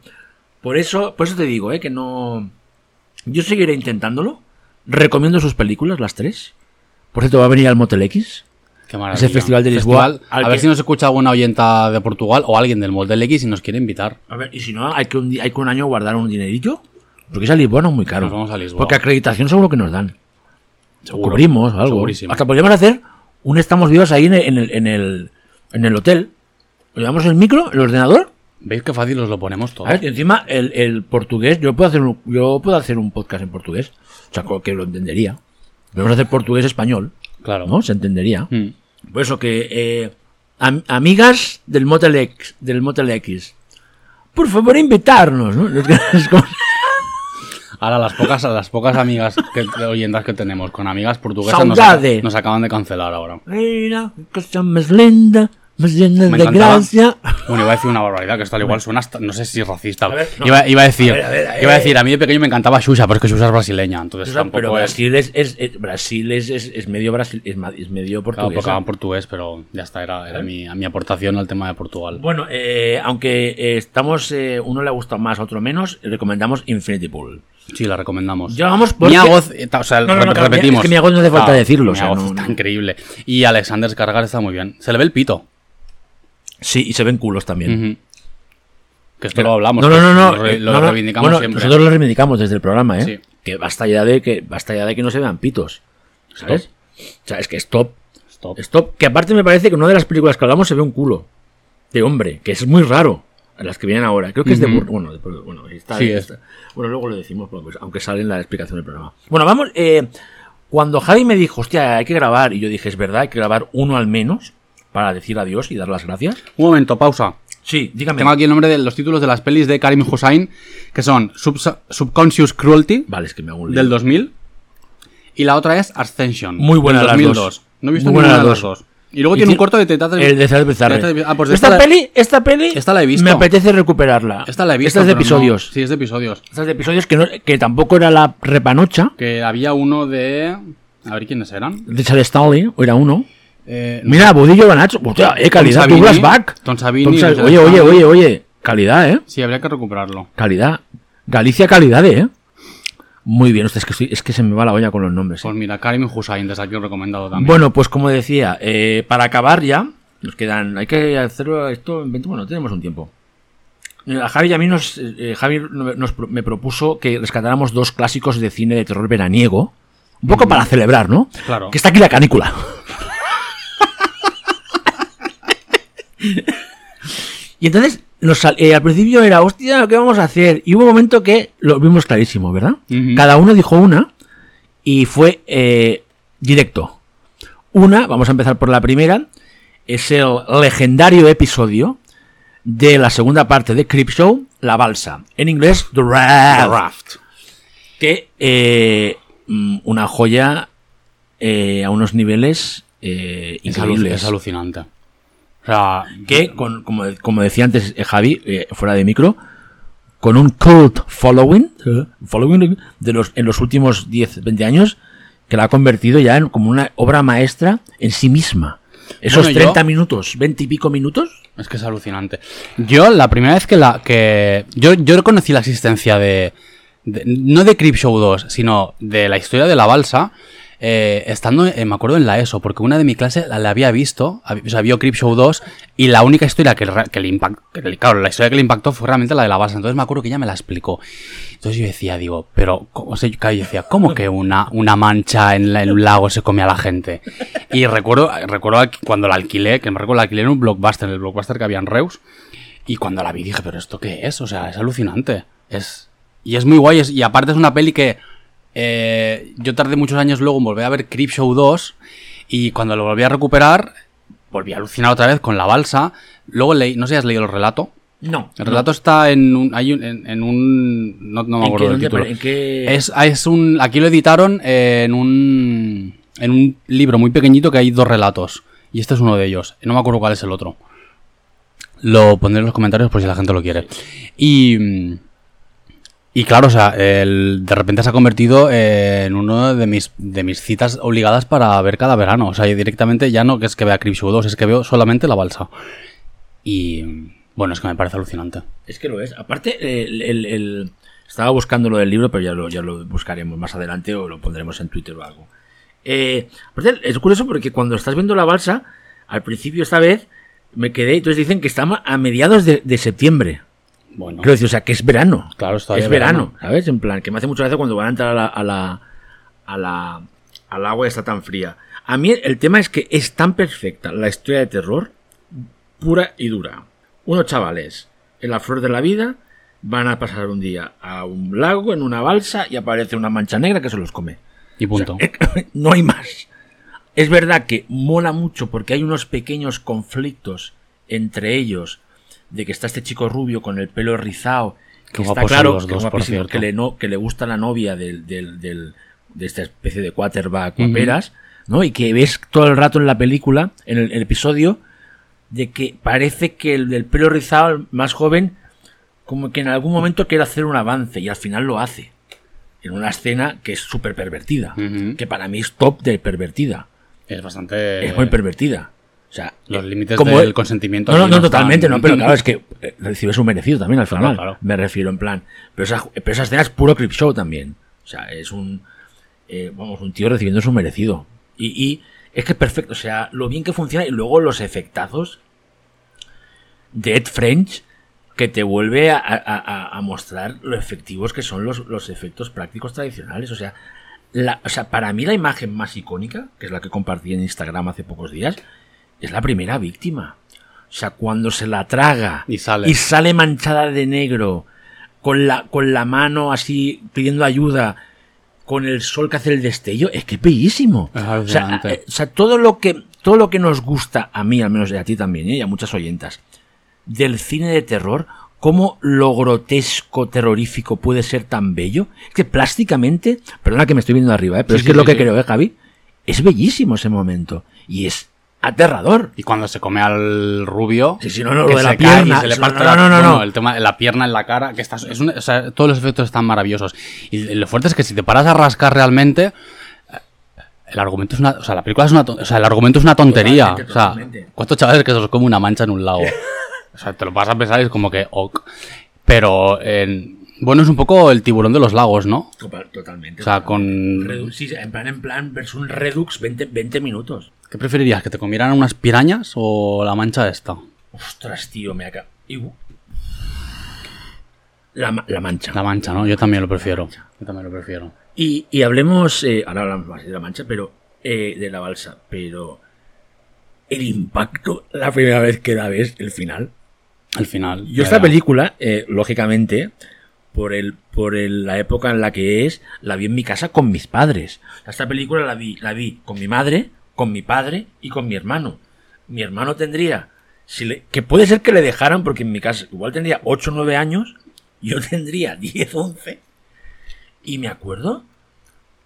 Por eso, por eso te digo, ¿eh? Que no. Yo seguiré intentándolo. Recomiendo sus películas, las tres. Por cierto, va a venir al Motel X. Qué maravilla. Ese festival de Lisboa, Festival, a ver que- si nos escucha alguna oyenta de Portugal o alguien del Molde X y nos quiere invitar. A ver, y si no, hay que un, di- hay que un año guardar un dinerillo. Porque esa Lisboa no es muy caro. Nos vamos a Lisboa. Porque acreditación seguro que nos dan. Seguro. Cubrimos o algo. Segurísimo. Hasta podríamos hacer un estamos vivos ahí en el, en el, en el, en el hotel. Llevamos el micro, el ordenador. ¿Veis qué fácil os lo ponemos todo? A ver, y encima el, el portugués, yo puedo hacer un, yo puedo hacer un podcast en portugués. O sea, que lo entendería. Podemos hacer portugués español. Claro. ¿No? Se entendería. Mm. Por eso que eh, am- amigas del Motel X, del Motel X. Por favor, invitarnos, ¿no? Ahora las pocas, las pocas amigas que, oyentas que tenemos con amigas portuguesas nos, acaban de cancelar ahora. Mira, cosa más linda, llena Me de encantaba. gracia. Bueno, iba a decir una barbaridad, que esto al igual suena hasta, no sé si es racista. A ver, no. iba, iba a decir, A ver, a ver, iba a decir, a mí de pequeño me encantaba Xuxa, pero es que Xuxa es brasileña, entonces tampoco pero es... Brasil es, es- es- Brasil es, es, es medio Brasil, es, medio portugués. portugués, pero ya está, era, era mi, mi aportación al tema de Portugal. Bueno, eh, aunque eh, estamos, eh, uno le ha gustado más, otro menos, recomendamos Infinity Pool. Sí, la recomendamos. Ya vamos porque- Mia Goth, ta- o sea, No, no, rep- no, claro, repetimos. es que no hace falta decirlo, o Mia sea, Goth no- está increíble. Y Alexander Skarsgård está muy bien. Se le ve el pito. Sí, y se ven culos también. Que esto lo hablamos. No, no, no, no. Lo, re- lo no, no. reivindicamos Bueno, siempre. Nosotros lo reivindicamos desde el programa, ¿eh? Sí. Que basta ya de que basta ya de que no se vean pitos. ¿Sabes? O sea, es que stop. Stop. Stop. Que aparte me parece que en una de las películas que hablamos se ve un culo. De hombre, que es muy raro. Las que vienen ahora. Creo que es de Bueno, de- bueno, está, Sí, está- Bueno, luego lo decimos, pues, aunque sale en la explicación del programa. Bueno, vamos. eh, cuando Javi me dijo, hostia, hay que grabar, y yo dije, es verdad, hay que grabar uno al menos para decir adiós y dar las gracias. Un momento, pausa. Sí, dígame. Tengo aquí el nombre de los títulos de las pelis de Karim Hussain, que son Subs- Subconscious Cruelty, Vale, es que me hago un lío. del 2000, y la otra es Ascension, Muy buenas del las 2002. dos. No he visto ninguna de las las dos. Y luego Y tiene un corto de Teatro El de César Bizarre. Ah, pues esta, esta, la- peli, esta peli Esta la he visto. me apetece recuperarla. esta la he visto. Esta es de pero no- episodios. Sí, es de episodios. Esta es de episodios que, no- que tampoco era la repanocha Que había uno de... A ver quiénes eran. de Charles Stanley, o era uno. Eh, Mira, Budillo Banacho. Hostia, eh, calidad. Savini, Douglas Back. Tom oye, oye, oye, oye. Calidad, eh. Sí, habría que recuperarlo. Calidad. Galicia, calidad, eh. Muy bien, es que, estoy- es que se me va la olla con los nombres. eh. Pues mira, Karim Hussain, desde aquí recomendado también. Bueno, pues como decía, eh, para acabar ya, nos quedan, hay que hacerlo esto en 20, bueno, tenemos un tiempo. A Javi y a mí nos, eh, Javi nos me propuso que rescatáramos dos clásicos de cine de terror veraniego, un poco para celebrar, ¿no? Claro. Que está aquí la canícula. y entonces, nos eh, al principio era, hostia, ¿qué vamos a hacer? Y hubo un momento que lo vimos clarísimo, ¿verdad? Cada uno dijo una y fue eh, directo. Una, vamos a empezar por la primera, es el legendario episodio de la segunda parte de Creepshow, La Balsa. En inglés, The Raft. The Raft. Que eh, mm, una joya eh, a unos niveles eh, increíbles. es alucinante. O sea, que, con- como, como decía antes eh, Javi, eh, fuera de micro, con un cult following, following de los, en los últimos 10, 20 años, que la ha convertido ya en como una obra maestra en sí misma. Esos Bueno, yo- 30 minutos, 20 y pico minutos, Es que es alucinante. Yo, la primera vez que la. que Yo, yo conocí la existencia de, de- No de Creepshow 2, sino de la historia de la balsa. Eh, estando, eh, me acuerdo en la ESO, porque una de mi clase la, había visto, hab- o sea, vio Creepshow 2, y la única historia que, que le impactó, claro, la historia que le impactó fue realmente la de la balsa. Entonces me acuerdo que ella me la explicó. Entonces yo decía, digo, pero, ¿cómo se, claro, yo decía, ¿cómo que una, una mancha en, la- un lago se come a la gente? Y recuerdo, recuerdo cuando la alquilé, que me recuerdo la alquilé en un blockbuster, en el blockbuster que había en Reus, y cuando la vi dije, pero ¿esto qué es? O sea, es alucinante. Es, y es muy guay, y aparte es una peli que eh, yo tardé muchos años luego en volver a ver Creepshow 2, y cuando lo volví a recuperar, volví a alucinar otra vez con la balsa. Luego leí, no sé si has leído el relato. no. El relato está en un, hay un- en, en un, no, no me ¿En acuerdo del título. en qué- Es, es un, aquí lo editaron en un, en un libro muy pequeñito que hay dos relatos. Y este es uno de ellos. No me acuerdo cuál es el otro. Lo pondré en los comentarios por si la gente lo quiere. Y. Y claro, o sea, el- de repente se ha convertido en uno de mis, de mis citas obligadas para ver cada verano. O sea, y directamente ya no que es que vea Creepshow 2, es que veo solamente la balsa. Y bueno, es que me parece alucinante. Es que lo es. Aparte, el, el- estaba buscando lo del libro, pero ya lo, ya lo buscaremos más adelante o lo pondremos en Twitter o algo. Eh, aparte, es curioso porque cuando estás viendo la balsa, al principio esta vez me quedé, entonces dicen que estamos a mediados de, de septiembre. Bueno, Quiero decir, o sea, que es verano. Claro, es todavía Es verano, verano. ¿sabes? En plan, que me hace mucha gracia cuando van a entrar a la, a la, a la, al agua y está tan fría. A mí el tema es que es tan perfecta la historia de terror, pura y dura. Unos chavales en la flor de la vida van a pasar un día a un lago en una balsa y aparece una mancha negra que se los come. y punto. no hay más. Es verdad que mola mucho porque hay unos pequeños conflictos entre ellos de que está este chico rubio con el pelo rizado que está claro los que, dos, por que le no que le gusta la novia del, del, del- de esta especie de quarterback guaperas, ¿no? Y que ves todo el rato en la película, en el, el episodio, de que parece que el del pelo rizado, el más joven, como que en algún momento quiere hacer un avance y al final lo hace. En una escena que es súper pervertida. Que para mí es top de pervertida. Es bastante. es muy pervertida. O sea, los eh, límites del el- consentimiento No, no, aquí no, no totalmente, están. no, pero claro, es que eh, recibes un merecido también al final. claro. Me refiero en plan. Pero esa, pero esa escena es puro clip show también. O sea, es un. eh, vamos, un tío recibiendo su merecido. Y, y es que es perfecto. O sea, lo bien que funciona y luego los efectazos de Ed French que te vuelve a, a- a- a mostrar lo efectivos que son los, los efectos prácticos tradicionales. O sea, la, o sea, para mí la imagen más icónica, que es la que compartí en Instagram hace pocos días, es la primera víctima. O sea, cuando se la traga Y sale. y sale manchada de negro, con la, con la mano así pidiendo ayuda, con el sol que hace el destello, es que es bellísimo. Es O sea, alucinante. eh, o sea, todo lo que todo lo que nos gusta a mí, al menos y a ti también, ¿eh? y a muchas oyentas, del cine de terror, cómo lo grotesco, terrorífico puede ser tan bello. Es que plásticamente, perdona que me estoy viendo arriba, ¿eh? pero Sí, es que sí, es lo sí, que creo, ¿eh, Javi? Es bellísimo ese momento. Y es aterrador. Y cuando se come al rubio. Sí, sí, no, no, lo de la pierna, se le no, no, la- no, no, el tema de la pierna en la cara. que es un- o sea, todos los efectos están maravillosos. Y lo fuerte es que si te paras a rascar realmente. eh, El argumento es una. O sea, la película es una. O sea, el argumento es una tontería. Totalmente, o sea. ¿cuántos chavales que se os come una mancha en un lago? o sea, te lo vas a pensar y es como que. ok. Pero. en- bueno, es un poco el tiburón de los lagos, ¿no? Total- Totalmente. O sea, con. Redu- sí, en plan, en plan, versus un Redux 20, 20 minutos. ¿Qué preferirías? ¿Que te comieran unas pirañas o la mancha esta? Ostras, tío, me acaba. La, la mancha. La mancha, ¿no? Yo también lo prefiero. Yo también lo prefiero. Y, y hablemos, eh, ahora hablamos más de la mancha, pero eh, de la balsa, pero el impacto la primera vez que la ves, el final. Al final. Yo esta película, eh, lógicamente, por el por el- la época en la que es, la vi en mi casa con mis padres. Esta película la vi, la vi con mi madre, con mi padre y con mi hermano. Mi hermano tendría, si le- que puede ser que le dejaran, porque en mi casa igual tendría 8 o 9 años, yo tendría 10 11. Y me acuerdo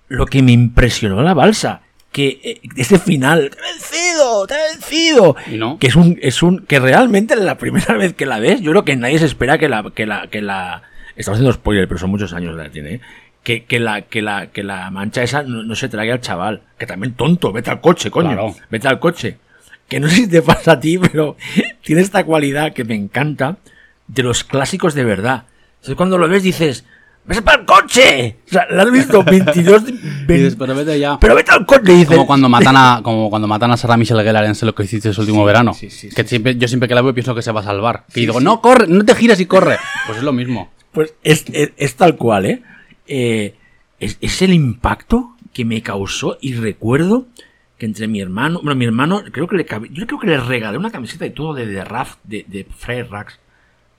lo que me impresionó la balsa. Que eh, ese final, ¡te he vencido! ¡te he vencido! No. Que es un, es un, que realmente la primera vez que la ves, yo creo que nadie se espera que la, que la, que la, estamos haciendo spoiler, pero son muchos años la tiene, ¿eh? Que, que la, que la, que la mancha esa no, no se trague al chaval, que también tonto, vete al coche, coño, Claro. vete al coche. Que no sé si te pasa a ti, pero tiene esta cualidad que me encanta de los clásicos de verdad. Entonces cuando lo ves dices, ¡vete para el coche! O sea, la has visto 22, Y 20 después vete ya. pero vete al coche, y dices, Como cuando matan a, como cuando matan a Sarah Michelle Gellar en lo que hiciste ese último verano. sí, sí, que siempre, yo siempre que la veo pienso que se va a salvar. Que digo, no, corre, no te giras y corre. Pues es lo mismo. Pues es, es- es tal cual, ¿eh? Eh, es, es el impacto que me causó y recuerdo que entre mi hermano, bueno, mi hermano, creo que le yo creo que le regalé una camiseta y todo de The Raft, de, de Fred Rax,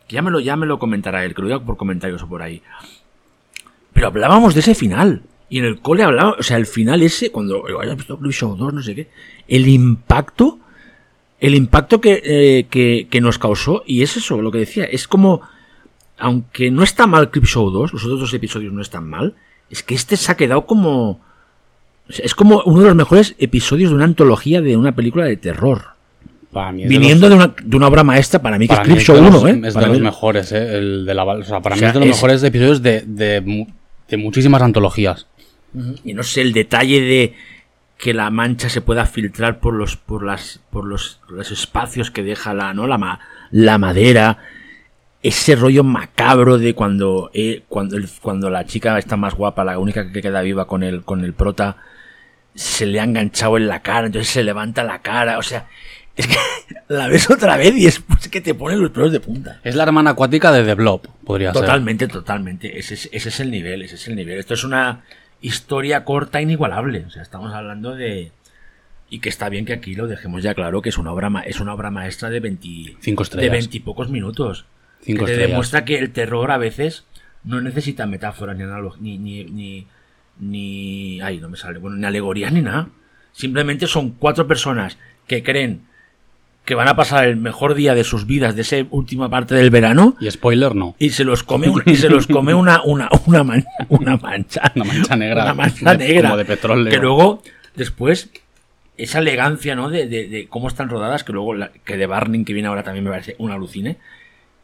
que ya me lo, ya me lo comentará él, que lo diga por comentarios o por ahí. Pero hablábamos de ese final. Y en el cole hablábamos, o sea, el final ese, cuando hayas visto Blue Show 2, no sé qué, el impacto, el impacto que, eh, que, que nos causó, y es eso, lo que decía, es como, aunque no está mal Clip Show 2, los otros dos episodios no están mal, es que este se ha quedado como es como uno de los mejores episodios de una antología de una película de terror. Para mí es Viniendo de, de una, de una obra maestra, para mí que para es Clip Show los- 1, ¿eh? Es Para de los mejores, ¿eh? El de la, o sea, para O mí es de los es- mejores episodios de, de, de muchísimas antologías. Y no sé, el detalle de que la mancha se pueda filtrar por los, por las, por los, los espacios que deja la, ¿no? la, ma- la madera. Ese rollo macabro de cuando, eh, cuando, el- cuando la chica está más guapa, la única que queda viva con el, con el prota, se le ha enganchado en la cara, entonces se levanta la cara, o sea, es que la ves otra vez y es pues, que te ponen los pelos de punta. Es la hermana acuática de The Blob, podría ser. Totalmente, totalmente. Ese es, ese es el nivel, ese es el nivel. Esto es una historia corta inigualable. O sea, estamos hablando de. Y que está bien que aquí lo dejemos ya claro que es una obra, ma- es una obra maestra de 20, Cinco de estrellas. 20 y pocos minutos. Cinco que te estrellas. demuestra que el terror a veces no necesita metáforas ni analog- ni, ni, ni, ni. Ay, no me sale. Bueno, ni alegorías ni nada. Simplemente son cuatro personas que creen que van a pasar el mejor día de sus vidas de esa última parte del verano Y spoiler, no. y se los come una, y se los come una una una, man- una mancha Una mancha negra. una mancha De- negra como de petróleo. que luego después esa elegancia no de, de- de cómo están rodadas que luego la- que de Barning que viene ahora también me parece un alucine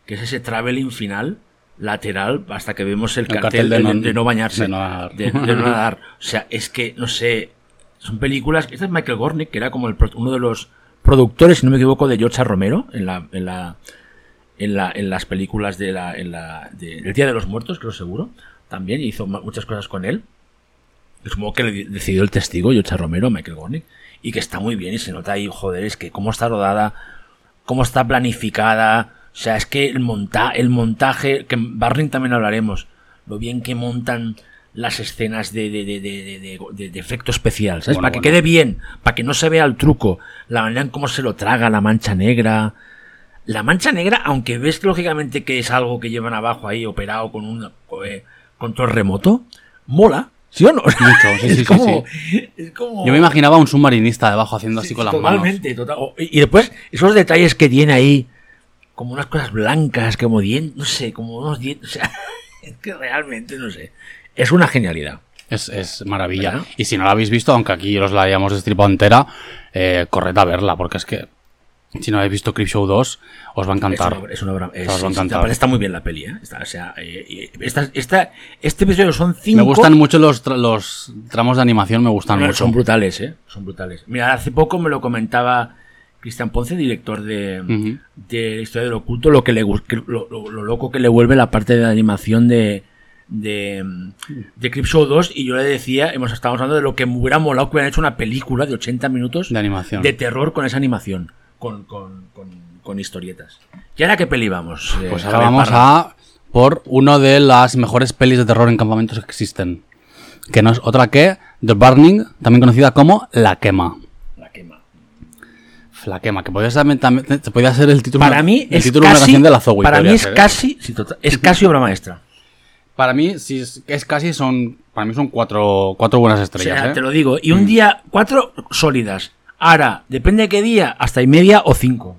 que es ese traveling final lateral hasta que vemos el, El cartel, cartel de de, no- de no bañarse de no nadar. de, de no nadar. o sea es que no sé son películas este es Michael Gornick que era como el uno de los productores si no me equivoco de George. Romero en la, en la en, la, en las películas de la, en la, del Día de los Muertos, creo seguro. También hizo muchas cosas con él. Supongo que le decidió el testigo, Yocha Romero, Michael Gornick. Y que está muy bien y se nota ahí, joder, es que cómo está rodada, cómo está planificada. O sea, es que el, monta el montaje, que en Barring también hablaremos, lo bien que montan las escenas de, de, de, de, efecto especial, ¿sabes? Bueno, para que quede bien, para que no se vea el truco, la manera en cómo se lo traga la mancha negra. La mancha negra, aunque ves lógicamente que es algo que llevan abajo ahí operado con un eh, control remoto, mola, ¿sí o no? Mucho, sí, es sí, sí, como, es como- Yo me imaginaba un submarinista debajo haciendo así Sí, con las totalmente, total- y después, esos detalles que tiene ahí, como unas cosas blancas, como dientes, no sé, como unos dientes, o sea, es que realmente, no sé, es una genialidad. Es, es maravilla. ¿Verdad? Y si no la habéis visto, aunque aquí os la hayamos destripado entera, eh, corred a verla, porque es que si no habéis visto Creepshow 2, os va a encantar. Es una, obra- es- Os va a encantar. está muy bien la peli, ¿eh? Está, o sea, eh, eh, esta, esta- este episodio son cinco. Me gustan mucho los, tra- los tramos de animación, me gustan No, mucho. Son brutales, ¿eh? Son brutales. Mira, hace poco me lo comentaba Cristian Ponce, director de, de historia del oculto, lo que le gu- que- lo, lo- lo loco que le vuelve la parte de la animación de de, de Creepshow 2 y yo le decía, hemos estado hablando de lo que me hubiera molado que hubieran hecho una película de 80 minutos De animación. de terror con esa animación, con, con, con, con historietas. ¿Y ahora qué peli vamos? eh, Pues ahora vamos Parra? a por una de las mejores pelis de terror en campamentos que existen. Que no es otra que The Burning, también conocida como. La quema. La Quema, que también, te- podría ser el título, Para mí el es título una casi, canción de la Zoe. para mí es ser, ¿eh? casi, sí, total, es casi obra maestra. Para mí, sí, es, es casi son. Para mí son cuatro, cuatro buenas O estrellas. sea, ¿eh? te lo digo. Y un día, cuatro sólidas. Ahora, depende de qué día, hasta y media o cinco.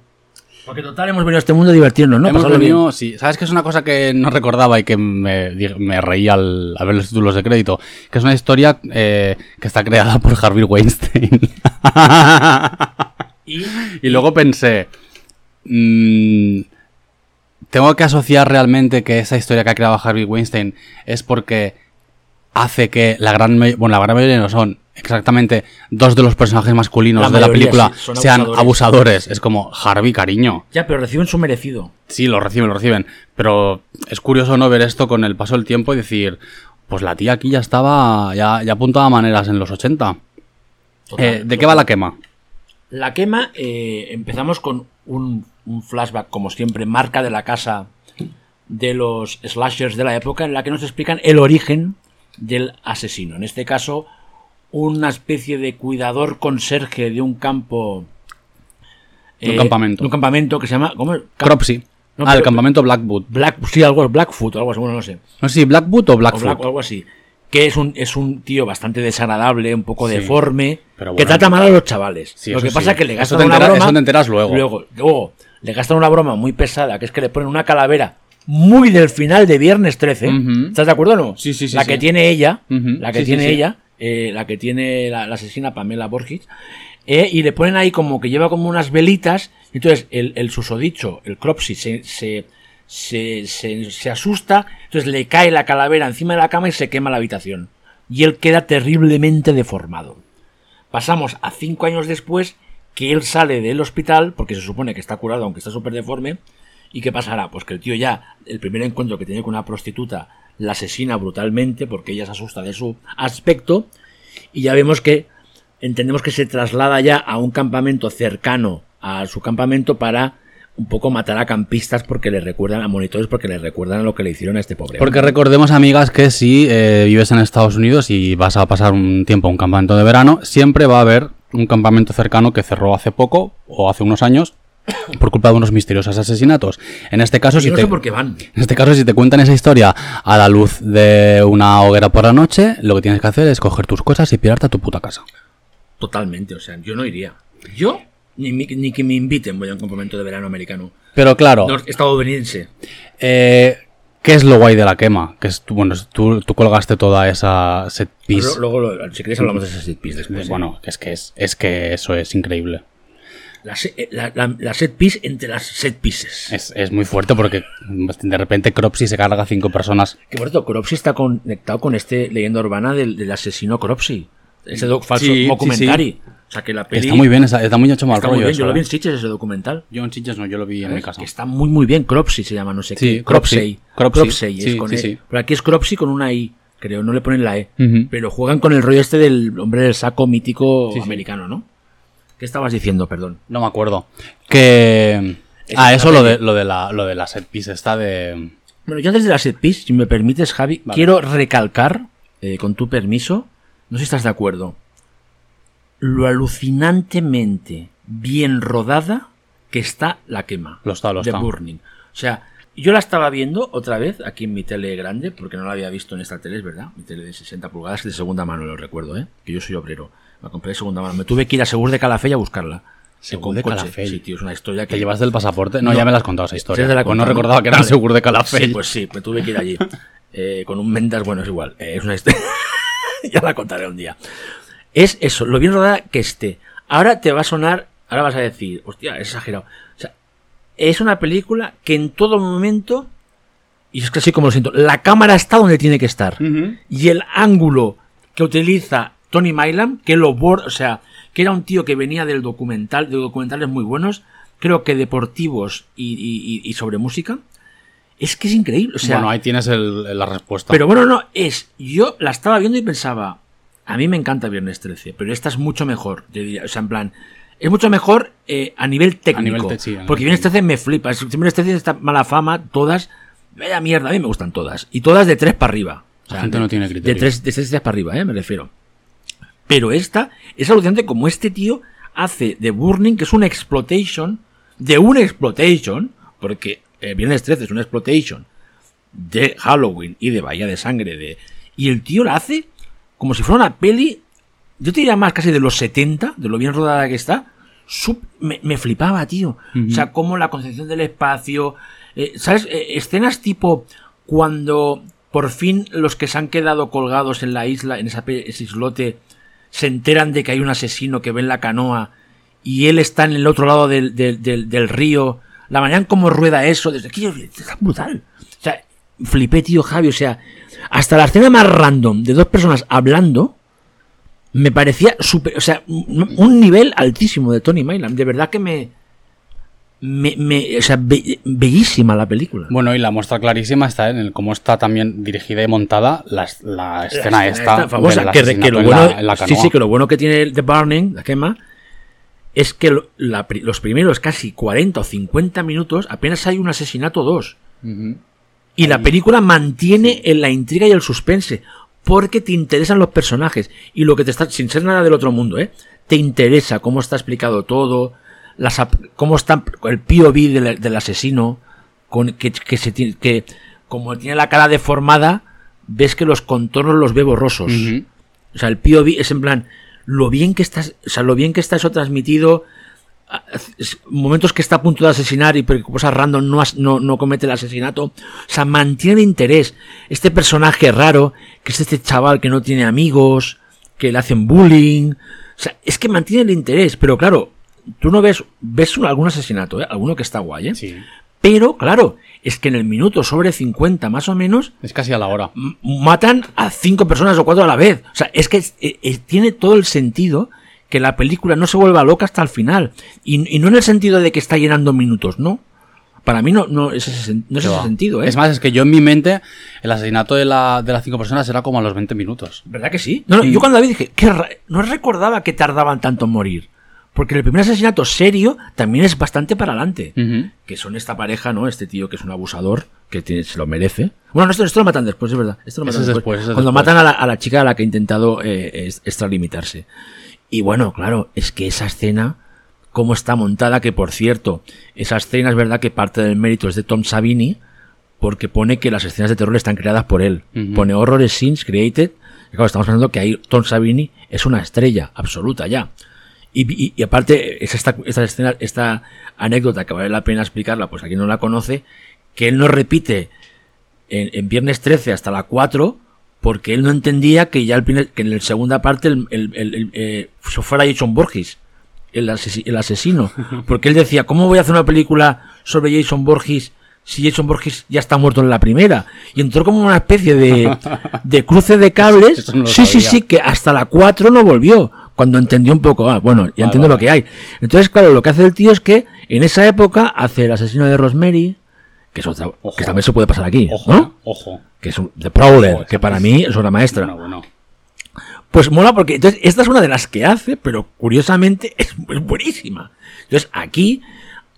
Porque total hemos venido a este mundo a divertirnos, ¿no? Hemos venido, sí. ¿Sabes que es una cosa que no recordaba y que me, me reí al, al ver los títulos de crédito? Que es una historia eh, que está creada por Harvey Weinstein. Y, y luego pensé, mm, tengo que asociar realmente que esa historia que ha creado Harvey Weinstein es porque hace que la gran, bueno, la gran mayoría no son exactamente dos de los personajes masculinos La de la película sí, sean abusadores. abusadores. Es como Harvey, cariño. ya, pero reciben su merecido. Sí, lo reciben, lo reciben. Pero es curioso no ver esto con el paso del tiempo y decir, pues la tía aquí ya estaba, ya, ya apuntaba maneras en los 80. Total, Eh, ¿De qué va la quema? La quema, eh, empezamos con un, un flashback, como siempre, marca de la casa de los slashers de la época, en la que nos explican el origen del asesino. En este caso, una especie de cuidador conserje de un campo. Un campamento. de un campamento que se llama. ¿cómo? Cropsy. No, ah, el pero- campamento Blackwood. Black, sí, algo, Blackfoot, algo así, bueno, no sé. No sé si Blackwood o O, Blackfoot. Black- o algo así. Que es un, es un tío bastante desagradable, un poco Sí. deforme, Pero que trata mal a los chavales. Sí, Lo que pasa es que le gastan una broma. eso te enteras luego. Luego, luego le gastan una broma muy pesada, que es que le ponen una calavera muy del final de Viernes 13. Ujú. ¿Estás de acuerdo o no? Sí, sí, sí, La que tiene ella, la que tiene ella, eh, la que tiene la, asesina Pamela Borges, eh, y le ponen ahí como que lleva como unas velitas, entonces el, el susodicho, el Cropsy, se, se, se, se, se asusta, entonces le cae la calavera encima de la cama y se quema la habitación. Y él queda terriblemente deformado. Pasamos a cinco años después que él sale del hospital, porque se supone que está curado, aunque está súper deforme. ¿Y qué pasará? Pues que el tío ya, el primer encuentro que tiene con una prostituta, la asesina brutalmente porque ella se asusta de su aspecto. Y ya vemos que, entendemos que se traslada ya a un campamento cercano a su campamento para un poco matar a campistas porque le recuerdan a monitores porque le recuerdan a lo que le hicieron a este pobre. Porque recordemos, amigas, que si eh, vives en Estados Unidos y vas a pasar un tiempo a un campamento de verano, siempre va a haber un campamento cercano que cerró hace poco o hace unos años por culpa de unos misteriosos asesinatos. En este caso, si no te, sé por qué van. en este caso, si te cuentan esa historia a la luz de una hoguera por la noche, lo que tienes que hacer es coger tus cosas y pirarte a tu puta casa. Totalmente, o sea, yo no iría. Yo, ni, ni que me inviten voy a un campamento de verano americano. Pero claro, estadounidense. eh, ¿qué es lo guay de la quema? Que es, tú- bueno, tú, tú colgaste toda esa set piece. Luego, luego, si queréis, hablamos de ese set piece después. ¿eh? Bueno, que es que es, es que eso es increíble. La, eh, la- la- la set piece entre las set pieces. Es, es muy fuerte porque de repente Cropsy se carga a cinco personas. Que por cierto, Cropsy está conectado con este leyenda urbana del, del asesino Cropsy. Ese falso sí, sea, que la peli. Está muy bien, está, está muy hecho mal está rollo. muy bien. eso, Yo lo vi ¿eh? en Sitges ese documental. Yo en Sitges no, yo lo vi en mi casa. Que está muy muy bien. Cropsy se llama, no sé Sí, qué. Cropsey. Cropsey. Cropsey, es Sí, con sí, E. Pero aquí es Cropsy con una I, creo, no le ponen la E. Pero juegan con el rollo este del hombre del saco mítico americano, ¿no? ¿Qué estabas diciendo, perdón? No me acuerdo. Que. Es Ah, eso lo de, lo de la, lo de la set piece está de. Bueno, yo antes de la set piece, si me permites, Javi, Vale. quiero recalcar, eh, con tu permiso, no sé si estás de acuerdo, lo alucinantemente bien rodada que está la quema. Lo está, lo de está. Burning. O sea, yo la estaba viendo otra vez aquí en mi tele grande, porque no la había visto en esta tele, es verdad. Mi tele de 60 pulgadas, de segunda mano, lo recuerdo, ¿eh? Que yo soy obrero. La compré de segunda mano. Me tuve que ir a Segur de Calafell a buscarla. Segur de. Calafell. Sí, tío, es una historia que... ¿Te llevas del pasaporte? No, No. ya me la has contado esa historia. La Pues no recordaba que era Vale. seguro de Calafell. Sí, pues sí, me tuve que ir allí. Eh, con un Mendas, bueno, es igual. eh, es una historia. ya la contaré un día. Es eso, lo bien rodada que esté. Ahora te va a sonar, ahora vas a decir, hostia, es exagerado. O sea, es una película que en todo momento, y es que así como lo siento, la cámara está donde tiene que estar. Y el ángulo que utiliza Tony Mylam, que lo bor- o sea, que era un tío que venía del documental, de documentales muy buenos, creo que deportivos y, y- y- y sobre música, es que es increíble. O sea, bueno, ahí tienes el- la respuesta. pero bueno, no, es. Yo la estaba viendo y pensaba. A mí me encanta Viernes 13, pero esta es mucho mejor. yo diría, o sea, en plan. Es mucho mejor eh, a nivel técnico. nivel te- sí, a nivel porque Viernes 13 me flipa. Viernes 13 tiene esta mala fama, todas. Vaya mierda, a mí me gustan todas. Y todas de 3 para arriba. O La gente de- no tiene De criterio. 3 de tres para arriba, eh, me refiero. Pero esta es alucinante como este tío hace de Burning, que es una exploitation, de una exploitation, porque eh, Viernes 13 es una exploitation de Halloween y de Bahía de Sangre, de y el tío la hace como si fuera una peli, yo te diría más casi de los 70, de lo bien rodada que está, me, me flipaba, tío. O sea, como la concepción del espacio, eh, ¿sabes? Eh, escenas tipo cuando por fin los que se han quedado colgados en la isla, en esa ese islote, se enteran de que hay un asesino que ve en la canoa y él está en el otro lado del, del, del- del río. La manera en cómo rueda eso, desde aquí, está brutal. Flipé, tío Javi. O sea, hasta la escena más random de dos personas hablando me parecía súper. O sea, un nivel altísimo de Tony Mylam. De verdad que me. me, me- o sea, be- bellísima la película. Bueno, y la muestra clarísima está en el cómo está también dirigida y montada la, la escena esta. famosa, que, que en la- en la sí, sí, que lo bueno que tiene The Burning, la quema, es que lo- la los primeros casi 40 o 50 minutos apenas hay un asesinato o dos. Y la película mantiene en la intriga y el suspense. Porque te interesan los personajes. Y lo que te está, sin ser nada del otro mundo, ¿eh? Te interesa cómo está explicado todo. Las, cómo está el POV del, del asesino. Con, que, que se tiene, que como tiene la cara deformada, ves que los contornos los ve borrosos. O sea, el POV es en plan, lo bien que estás, o sea, lo bien que está eso transmitido, momentos que está a punto de asesinar y por cosas random no, no, no comete el asesinato. O sea, mantiene el interés. Este personaje raro, que es este chaval que no tiene amigos, que le hacen bullying. O sea, es que mantiene el interés, pero claro, tú no ves, ves un- algún asesinato, ¿eh? alguno que está guay, ¿eh? Sí. Pero, claro, es que en el minuto sobre 50 más o menos, Es casi a la hora. matan a cinco personas o cuatro a la vez. O sea, es que es- eh, eh, tiene todo el sentido que la película no se vuelva loca hasta el final. Y, y no en el sentido de que está llenando minutos, no. Para mí no, no es ese, no es ese sentido, ¿eh? Es más, es que yo en mi mente, el asesinato de, la, de las cinco personas era como a los 20 minutos. ¿Verdad que sí? No, no, yo cuando la vi dije, no recordaba que tardaban tanto en morir. Porque el primer asesinato serio también es bastante para adelante. Que son esta pareja, ¿no? Este tío que es un abusador, que tiene- se lo merece. Bueno, no, esto, esto lo matan después, es verdad. Esto lo matan es después. Cuando después. matan a la, a la chica a la que ha intentado eh, extralimitarse. Y bueno, claro, es que esa escena, cómo está montada, que por cierto, esa escena es verdad que parte del mérito es de Tom Savini, porque pone que las escenas de terror están creadas por él. Pone horror scenes created. Y claro, estamos hablando que ahí Tom Savini es una estrella absoluta ya. Y, y- y aparte, es esta, esta escena, esta anécdota que vale la pena explicarla, pues a quien no la conoce, que él no repite en, en Viernes 13 hasta la 4, porque él no entendía que ya el, primer- que en la segunda parte el, el- el- eh, fuera Jason Borges, el, asesi- el asesino. Porque él decía, ¿cómo voy a hacer una película sobre Jason Borges si Jason Borges ya está muerto en la primera? Y entró como una especie de, de cruce de cables. Eso no lo sí, sí, sabía. sí, que hasta la 4 no volvió. Cuando entendió un poco, ah, bueno, ya entiendo vale. lo que hay. Entonces, claro, lo que hace el tío es que en esa época hace el asesino de Rosemary, que, es otra- Ojo. que también se puede pasar aquí, Ojo, ¿no? ojo. Que es un, The Prowler, Ojo, que para es- mí es una maestra. Bueno. Pues mola porque entonces esta es una de las que hace, pero curiosamente es, buenísima. Entonces aquí,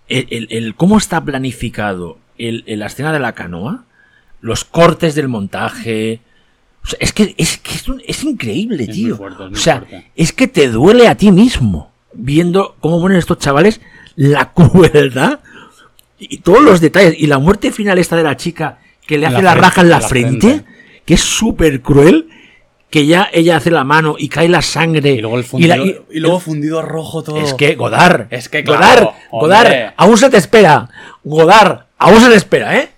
el, el- el cómo está planificado el, la escena de la canoa, los cortes del montaje. o sea, es que es, que es, un- es increíble, Es tío. fuerte, o sea, fuerte. es que te duele a ti mismo viendo cómo ponen estos chavales la crueldad y todos los detalles. Y la muerte final esta de la chica que le hace la la, raja en la, en la frente, frente. que es súper cruel, que ya ella hace la mano y cae la sangre. Y luego el y fundido, la- y- y luego fundido rojo todo. es que Godard, Es que claro, Godard. Godard, aún se te espera. Godard, aún se te espera, ¿eh?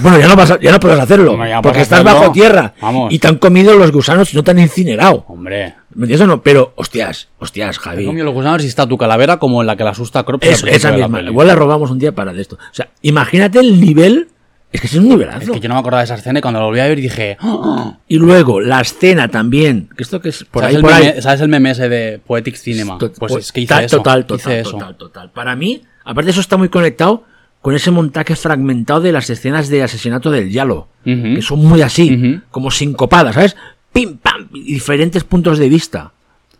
Bueno, ya no, vas a- ya no puedes hacerlo, Hombre, porque estás hacerlo. bajo tierra Vamos. y te han comido los gusanos y no te han incinerado. Hombre. ¿Me entiendes o no? Pero, hostias, hostias, Javi. comido los gusanos y está tu calavera como en la que la asusta a Crops. Es- esa la misma. peli. Igual la robamos un día para de esto. O sea, imagínate el nivel. Es que es un nivelazo. Es que yo no me acordaba de esa escena y cuando la volví a ver dije... "Ah". Y luego, la escena también. Que esto que es por ¿Sabes, ahí, el por ahí. meme, ¿Sabes el meme ese de Poetic Cinema? To- Pues es que hice total, eso. Total, total, hice eso. total. Para mí, aparte eso está muy conectado con ese montaje fragmentado de las escenas de asesinato del Yalo. Que son muy así, Ujú. como sincopadas, ¿sabes? Pim, pam, diferentes puntos de vista.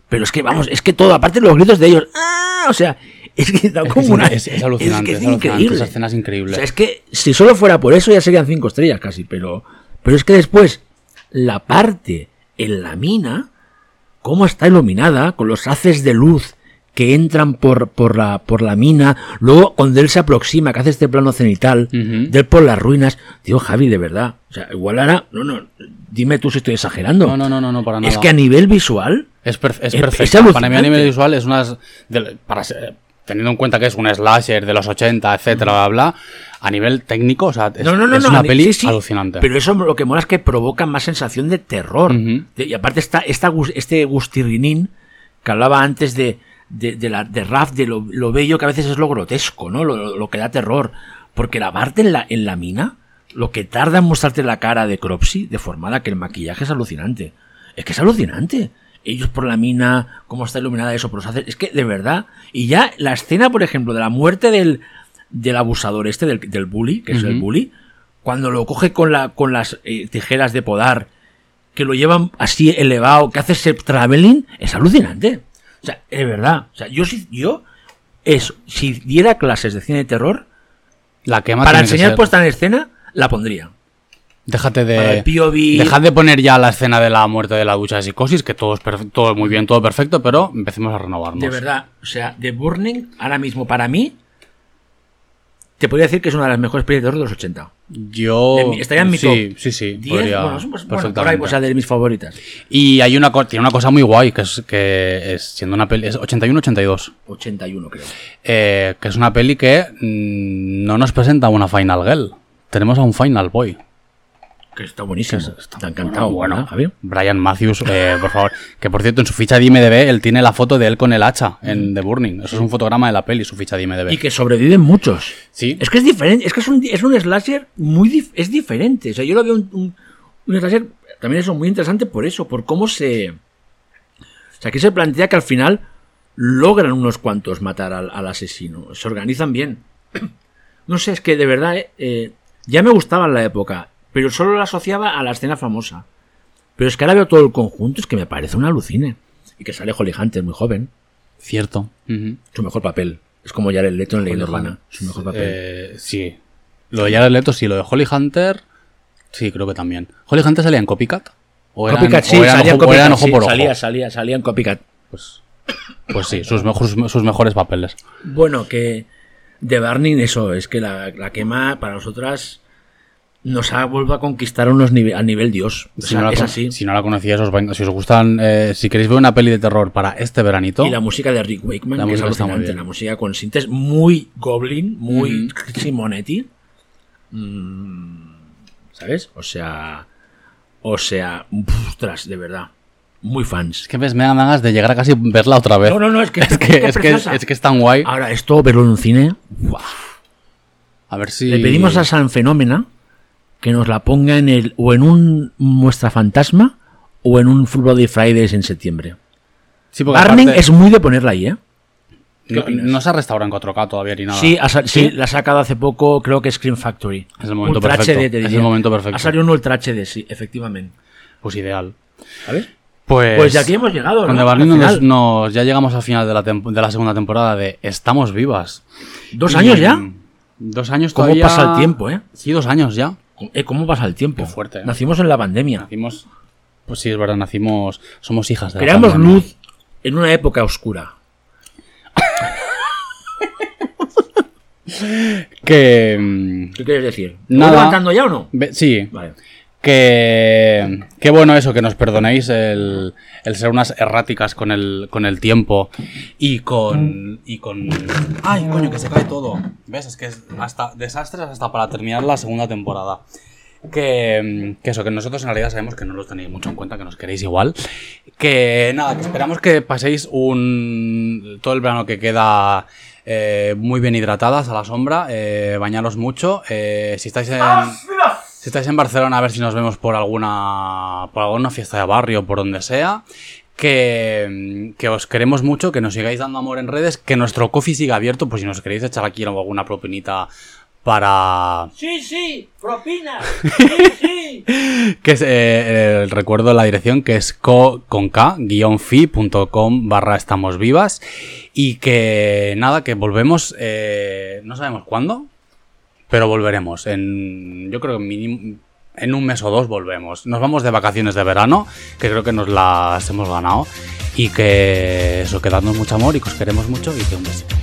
Pero es que, vamos, es que todo, aparte de los gritos de ellos, ¡ah! O sea, es que da Es como es- una. es- es alucinante, que es alucinante, esa escena es increíble. O sea, es que si solo fuera por eso ya serían cinco estrellas casi, pero. Pero es que después, la parte en la mina, cómo está iluminada, con los haces de luz que entran por, por, la, por la mina, luego cuando él se aproxima, que hace este plano cenital, de él por las ruinas, tío Javi, de verdad, o sea, igual ahora, no, no, dime tú si estoy exagerando. No, no, no, no, no, para nada. es que a nivel visual, Es, perf- es Es- perfecto. es para mí a nivel visual es unas... de- para ser- teniendo en cuenta que es un slasher de los 80, etcétera, bla, bla, a nivel técnico, o sea, es, no, no, no, es no, una peli sí, sí, alucinante. Pero eso lo que mola es que provoca más sensación de terror. Y aparte está gus- este gustirrinín que hablaba antes de, de, de la, de Raf, de lo, lo bello que a veces es lo grotesco, ¿no? Lo, que da terror. Porque la parte en la, en la mina, lo que tarda en mostrarte la cara de Cropsy, deformada, que el maquillaje es alucinante. Es que es alucinante. Ellos por la mina, cómo está iluminada eso, por los haces. Es que, de verdad. Y ya la escena, por ejemplo, de la muerte del, del abusador este, del, del bully, que es el bully, cuando lo coge con, la, con las eh, tijeras de podar, que lo llevan así elevado, que hace ese traveling, es alucinante. O sea, de verdad. O sea, yo si yo es, si diera clases de cine de terror, la quema para que enseñar puesta en escena, la pondría. Déjate de... Dejad de poner ya la escena de la muerte de la ducha de psicosis, que todo es todo muy bien, todo perfecto, pero empecemos a renovarnos. De verdad, o sea, The Burning, ahora mismo para mí, te podría decir que es una de las mejores películas de los 80. Yo... Mi- estaría en mi sí, top. Sí, sí, 10, podría bueno, son, pues, bueno, por ahí pues de mis favoritas. Y hay una, tiene una cosa muy guay, que es que es siendo una peli... Es 81-82. 81 creo. Eh, que es una peli que mm, no nos presenta una Final Girl. Tenemos a un Final Boy. Que está buenísimo. Que está- encantado, bueno. Brian Matthews, eh, por favor. Que por cierto, en su ficha de IMDB, él tiene la foto de él con el hacha en The Burning. Eso es un fotograma de la peli, su ficha de IMDB. Y que sobreviven muchos. Sí. Es que es diferente, es que es un, es un slasher muy dif- es diferente. O sea, yo lo veo un, un, un slasher también eso muy interesante por eso, por cómo se. O sea, aquí se plantea que al final logran unos cuantos matar al, al asesino. Se organizan bien. No sé, es que de verdad, eh, eh, ya me gustaba en la época, pero solo la asociaba a la escena famosa. Pero es que ahora veo todo el conjunto, es que me parece una alucine. Y que sale Holly Hunter muy joven. Cierto. Su mejor papel. Es como Jared Leto en Leyenda Urbana. Su mejor papel. Eh, sí. Lo de Jared Leto, sí. Lo de Holly Hunter, sí, creo que también. ¿Holly Hunter salía en Copycat? ¿O eran- Copycat, sí, o eran salía en ojo- o eran Copycat, ojo sí, por ojo? salía, salía, salía en Copycat. Pues, pues sí, sus, mejores sus mejores papeles. Bueno, que The Burning, eso, es que la, la quema para nosotras nos ha vuelto a conquistar a, unos nive- a nivel Dios. O Si no, la, es así. si no la conocíais, os si os gustan, eh, si queréis ver una peli de terror para este veranito, Y la música de Rick Wakeman, La que es música está muy alucinante. bien. La música con sintes muy Goblin, muy Simonetti. Mm, ¿Sabes? O sea. O sea. Ostras, de verdad. Muy fans. es que ves, me dan ganas de llegar a casi verla otra vez. No, no, no, es que es que, es, que, preciosa. es que es tan guay. Ahora, esto, verlo en un cine. A ver si. Le pedimos a San Fenómena que nos la ponga en el. o en un Muestra Fantasma o en un Full Body Fridays en septiembre. Sí, aparte- es muy de ponerla ahí, ¿eh? ¿Qué no, se ha restaurado en 4K todavía ni nada. Sí, ha sí, la ha sacado hace poco, creo que Scream Factory. Es el momento Ultra perfecto, HD, te es el momento perfecto. Ha salido un Ultra HD, sí, efectivamente. Pues ideal. ¿Sabes? Pues, Pues ya aquí hemos llegado, ¿no? Al nos, ya llegamos al final de la, tempo- de la segunda temporada de Estamos Vivas. ¿Dos Y- años ya? Dos años ¿Cómo todavía. pasa el tiempo, eh? Sí, dos años ya. Eh, ¿Cómo pasa el tiempo? Qué fuerte, ¿eh? Nacimos en la pandemia. Nacimos. Pues sí, es verdad, nacimos. Somos hijas de la Creamos pandemia. luz en una época oscura. Que. mm, ¿Qué quieres decir? Nada. ¿Voy levantando ya o no? sí. Vale. Que, que bueno eso, que nos perdonéis el, el ser unas erráticas con el, con el tiempo y con, y con... ¡Ay, coño, que se cae todo! ¿Ves? Es que es hasta desastres hasta para terminar la segunda temporada. Que, que eso, que nosotros en realidad sabemos que no los tenéis mucho en cuenta, que nos queréis igual. Que nada, que esperamos que paséis un todo el verano que queda eh, muy bien hidratadas a la sombra, eh, bañaros mucho. eh, si estáis en... Si estáis en Barcelona, a ver si nos vemos por alguna, por alguna fiesta de barrio, por donde sea. Que, que os queremos mucho, que nos sigáis dando amor en redes, que nuestro coffee siga abierto, pues si nos queréis echar aquí alguna propinita para... Sí, sí, propina. Sí, sí. Que es, eh, el recuerdo la dirección que es co con k fi.com barra estamos vivas y que nada, que volvemos, eh, no sabemos cuándo, pero volveremos. En, yo creo que mínimo, en un mes o dos volvemos. Nos vamos de vacaciones de verano, que creo que nos las hemos ganado. Y que eso, que dadnos mucho amor y que os queremos mucho y que un besito.